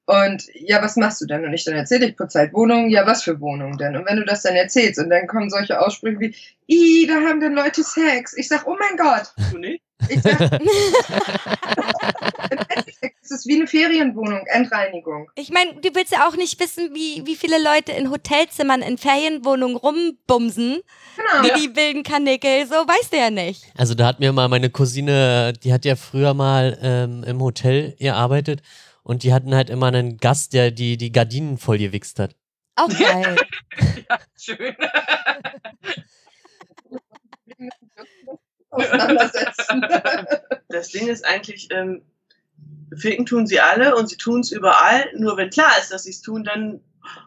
Und ja, was machst du denn? Und ich dann erzähle ich putze halt Wohnungen, ja, was für Wohnungen denn? Und wenn du das dann erzählst und dann kommen solche Aussprüche wie, i, da haben dann Leute Sex. Ich sag, oh mein Gott. Du nicht? Ich sag, im Endeffekt ist es wie eine Ferienwohnung, Endreinigung. Ich meine, du willst ja auch nicht wissen, wie, wie viele Leute in Hotelzimmern, in Ferienwohnungen rumbumsen, Genau. wie die wilden Kanickel, so weißt du ja nicht. Also da hat mir mal meine Cousine, die hat ja früher mal ähm, im Hotel gearbeitet und die hatten halt immer einen Gast, der die, die Gardinen voll gewichst hat. Auch geil. Ja, schön. Auseinandersetzen. Das Ding ist eigentlich, ähm, ficken tun sie alle und sie tun es überall. Nur wenn klar ist, dass sie es tun, dann,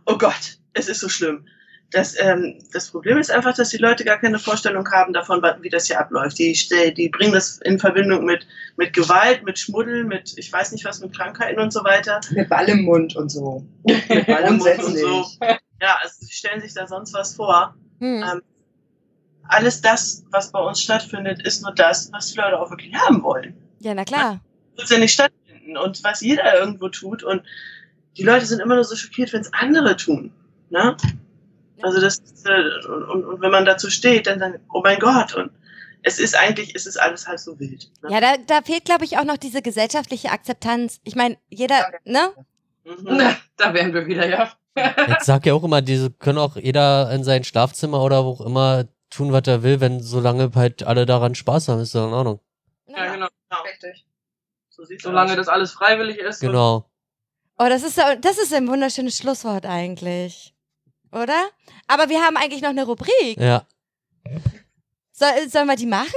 oh Gott, es ist so schlimm. Das, ähm, das Problem ist einfach, dass die Leute gar keine Vorstellung haben davon, wie das hier abläuft. Die, die bringen das in Verbindung mit, mit Gewalt, mit Schmuddel, mit, ich weiß nicht was, mit Krankheiten und so weiter. Mit Ball im Mund und so. Mit Ball im Mund und so. Ja, also sie stellen sich da sonst was vor. Hm. Ähm, alles das, was bei uns stattfindet, ist nur das, was die Leute auch wirklich haben wollen. Ja, na klar. wird ja nicht stattfinden und was jeder irgendwo tut und die Leute sind immer nur so schockiert, wenn es andere tun. Ne? Also das äh, und, und, und wenn man dazu steht, dann sagen, oh mein Gott und es ist eigentlich, es ist alles halt so wild. Ne? Ja, da, da fehlt, glaube ich, auch noch diese gesellschaftliche Akzeptanz. Ich meine, jeder, ne? Mhm. Na, da wären wir wieder, ja. Ich sag ja auch immer, diese können auch jeder in sein Schlafzimmer oder wo auch immer tun, was er will, wenn solange halt alle daran Spaß haben, ist doch in Ordnung. Ja, genau. Genau, Richtig. so sieht's Solange aus. das alles freiwillig ist. Genau. Oh, das ist, so- das ist ein wunderschönes Schlusswort eigentlich. Oder? Aber wir haben eigentlich noch eine Rubrik. Ja. Soll, sollen wir die machen?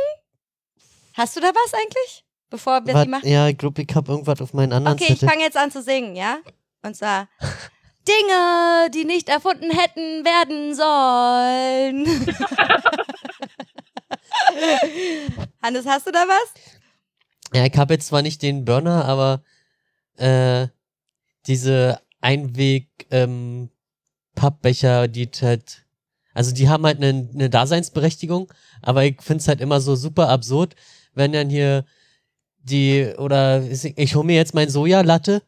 Hast du da was eigentlich? Bevor wir Wat, die machen? ja, ich glaube, ich hab irgendwas auf meinen anderen Okay, ich Zettel. fange jetzt an zu singen, ja? Und zwar Dinge, die nicht erfunden hätten werden sollen. Hannes, hast du da was? Ja, ich habe jetzt zwar nicht den Burner, aber äh, diese Einweg ähm, Pappbecher, die halt, also die haben halt eine, eine Daseinsberechtigung, aber ich find's halt immer so super absurd, wenn dann hier die, oder ich, ich hole mir jetzt mein Sojalatte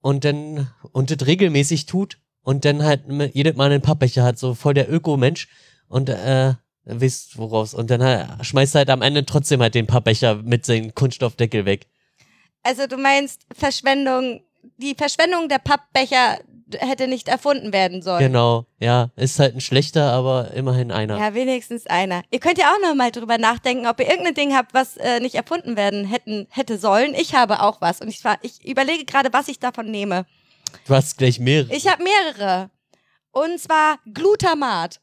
und dann, und das regelmäßig tut und dann halt jedes Mal einen Pappbecher hat, so voll der Öko-Mensch und äh, wisst woraus. Und dann halt, schmeißt halt am Ende trotzdem halt den Pappbecher mit seinem Kunststoffdeckel weg. Also du meinst Verschwendung, die Verschwendung der Pappbecher hätte nicht erfunden werden sollen. Genau, ja. Ist halt ein schlechter, aber immerhin einer. Ja, wenigstens einer. Ihr könnt ja auch noch mal drüber nachdenken, ob ihr irgendein Ding habt, was äh, nicht erfunden werden hätten, hätte sollen. Ich habe auch was und ich, war, ich überlege gerade, was ich davon nehme. Du hast gleich mehrere. Ich habe mehrere. Und zwar Glutamat.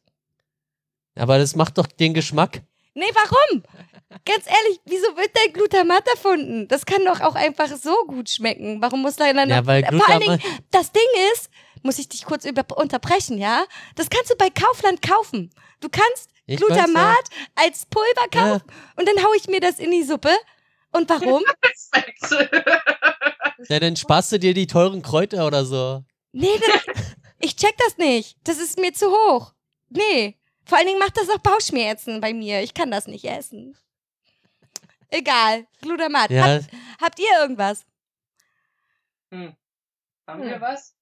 aber das macht doch den Geschmack. Nee, warum? Ganz ehrlich, wieso wird denn Glutamat erfunden? Das kann doch auch einfach so gut schmecken. Warum muss da dann Ja, weil Vor allen Dingen, Glutamat. das Ding ist, muss ich dich kurz über unterbrechen, ja? Das kannst du bei Kaufland kaufen. Du kannst Ich Glutamat als Pulver Ja. kaufen und dann hau ich mir das in die Suppe. Und warum? Ja, dann sparst du dir die teuren Kräuter oder so. nee, das, Ich check das nicht. Das ist mir zu hoch. Nee. Vor allen Dingen macht das auch Bauchschmerzen bei mir. Ich kann das nicht essen. Egal. Glutamat. Ja, Habt, habt ihr irgendwas? Haben Hm. wir was?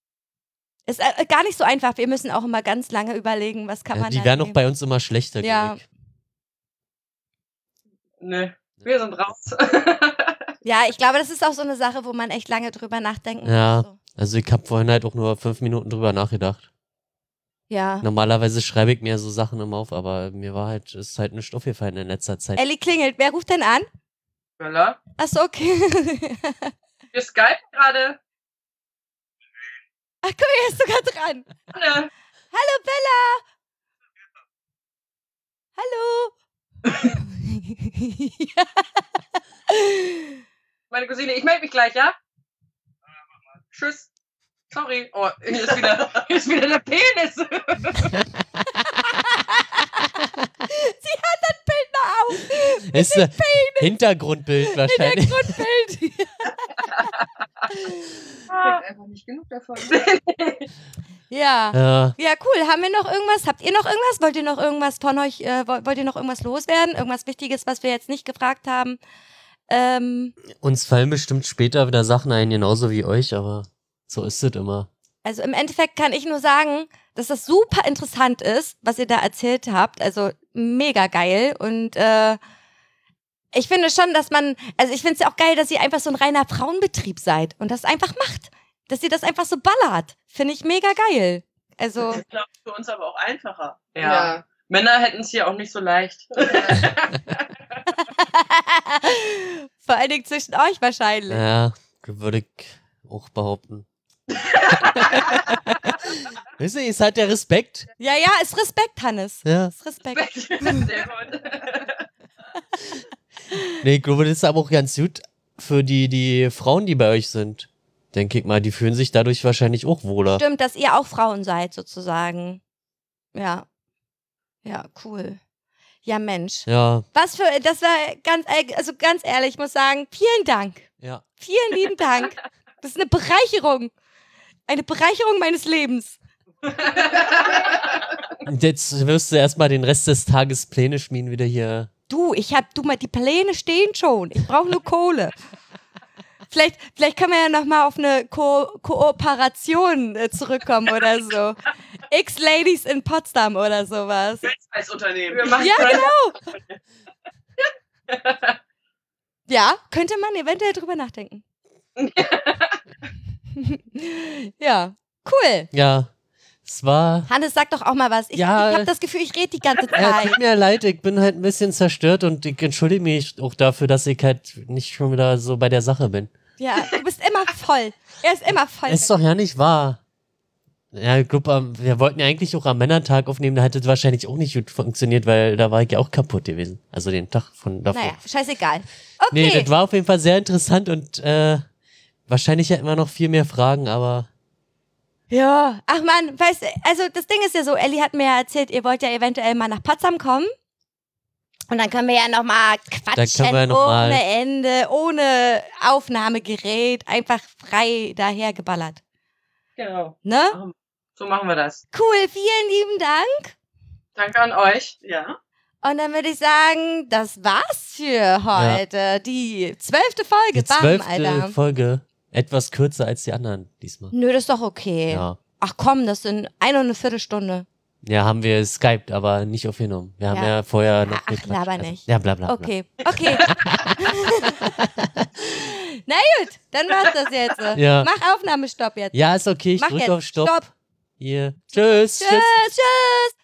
Ist äh, gar nicht so einfach. Wir müssen auch immer ganz lange überlegen, was kann ja man die da werden auch bei uns immer schlechter. Ja. glaub ich. Nö. Wir sind raus. Ja, ich glaube, das ist auch so eine Sache, wo man echt lange drüber nachdenken Ja. muss. So. Also ich habe vorhin halt auch nur fünf Minuten drüber nachgedacht. Ja. Normalerweise schreibe ich mir so Sachen immer auf, aber mir war halt, ist halt nicht aufgefallen in letzter Zeit. Ellie klingelt. Wer ruft denn an? Bella? Achso, okay. Wir skypen gerade. Ach, guck mal, er ist sogar dran. Anne. Hallo, Bella. Hallo. Meine Cousine, ich melde mich gleich, ja? Tschüss. Sorry. Oh, hier ist wieder, hier ist wieder der Penis. Sie hat das Bild noch auf. Ist ein Hintergrundbild wahrscheinlich. Grundbild. Kriegt einfach nicht genug davon. ja. Ja, Ja, cool. Haben wir noch irgendwas? Habt ihr noch irgendwas? Wollt ihr noch irgendwas von euch, äh, wollt wollt ihr noch irgendwas loswerden? Irgendwas Wichtiges, was wir jetzt nicht gefragt haben? Ähm, uns fallen bestimmt später wieder Sachen ein, genauso wie euch, aber so ist es immer. also im Endeffekt kann ich nur sagen, dass das super interessant ist, was ihr da erzählt habt. Also mega geil. Und äh, ich finde schon, dass man, also ich finde es ja auch geil, dass ihr einfach so ein reiner Frauenbetrieb seid und das einfach macht. Dass ihr das einfach so ballert. Finde ich mega geil. Also, Ich glaube, für uns aber auch einfacher. Ja. Männer hätten es hier auch nicht so leicht. vor allen Dingen zwischen euch wahrscheinlich. Ja, würde ich auch behaupten. Wisst ihr, ist halt der Respekt. Ja, ja, ist Respekt, Hannes. Ja. Ist Respekt. Sehr gut. Nee, ich glaube, das ist aber auch ganz gut für die, die Frauen, die bei euch sind. Denke ich mal, die fühlen sich dadurch wahrscheinlich auch wohler. Stimmt, dass ihr auch Frauen seid, sozusagen. Ja. Ja, cool. Ja, Mensch. Ja, Was für, das war ganz, äh, also ganz ehrlich, ich muss sagen, vielen Dank. ja. Vielen lieben Dank. Das ist eine Bereicherung. Eine Bereicherung meines Lebens. Und jetzt wirst du erstmal den Rest des Tages Pläne schmieden, wieder hier. Du, ich hab, du mal, die Pläne stehen schon. Ich brauche nur Kohle. Vielleicht, vielleicht können wir ja noch mal auf eine Ko Kooperation äh, zurückkommen oder so. X-Ladies in Potsdam oder sowas. Als Unternehmen. Ja, genau. Ja, könnte man eventuell drüber nachdenken. ja, cool. Ja, es war. Hannes, sag doch auch mal was. Ich, Ja. ich habe das Gefühl, ich rede die ganze Ja, Zeit. tut mir leid, ich bin halt ein bisschen zerstört und ich entschuldige mich auch dafür, dass ich halt nicht schon wieder so bei der Sache bin. Ja, du bist immer voll. Er ist immer voll. Ist doch ja nicht wahr. Ja, ich glaube, wir wollten ja eigentlich auch am Männertag aufnehmen, da hat das wahrscheinlich auch nicht gut funktioniert, weil da war ich ja auch kaputt gewesen. Also den Tag von davor. naja, scheißegal. Nee, Okay. das war auf jeden Fall sehr interessant und äh, wahrscheinlich hätten wir noch viel mehr Fragen, aber ja, ach man, weißt du, also das Ding ist ja so, Ellie hat mir ja erzählt, ihr wollt ja eventuell mal nach Potsdam kommen. Und dann können wir ja noch mal quatschen können wir ja noch mal- ohne Ende, ohne Aufnahmegerät, einfach frei dahergeballert. Genau. Ne? So machen wir das. Cool, vielen lieben Dank. Danke an euch. Ja. Und dann würde ich sagen, das war's für heute. Die zwölfte Folge. die zwölfte. Folge etwas kürzer als die anderen diesmal. Nö, das ist doch okay. Ja. Ach komm, das sind eine und eine Viertelstunde. Ja, haben wir Skyped, aber nicht aufgenommen. Wir haben Ja. ja, vorher noch Ach, gequatscht. laber Also- nicht. Ja, bla bla. bla. Okay, okay. Na gut, dann war's das jetzt. Ja. Mach Aufnahmestopp jetzt. Ja, ist okay. Ich Mach drücke jetzt. auf Stopp. Stopp. Hier. Tschüss. Tschüss, tschüss.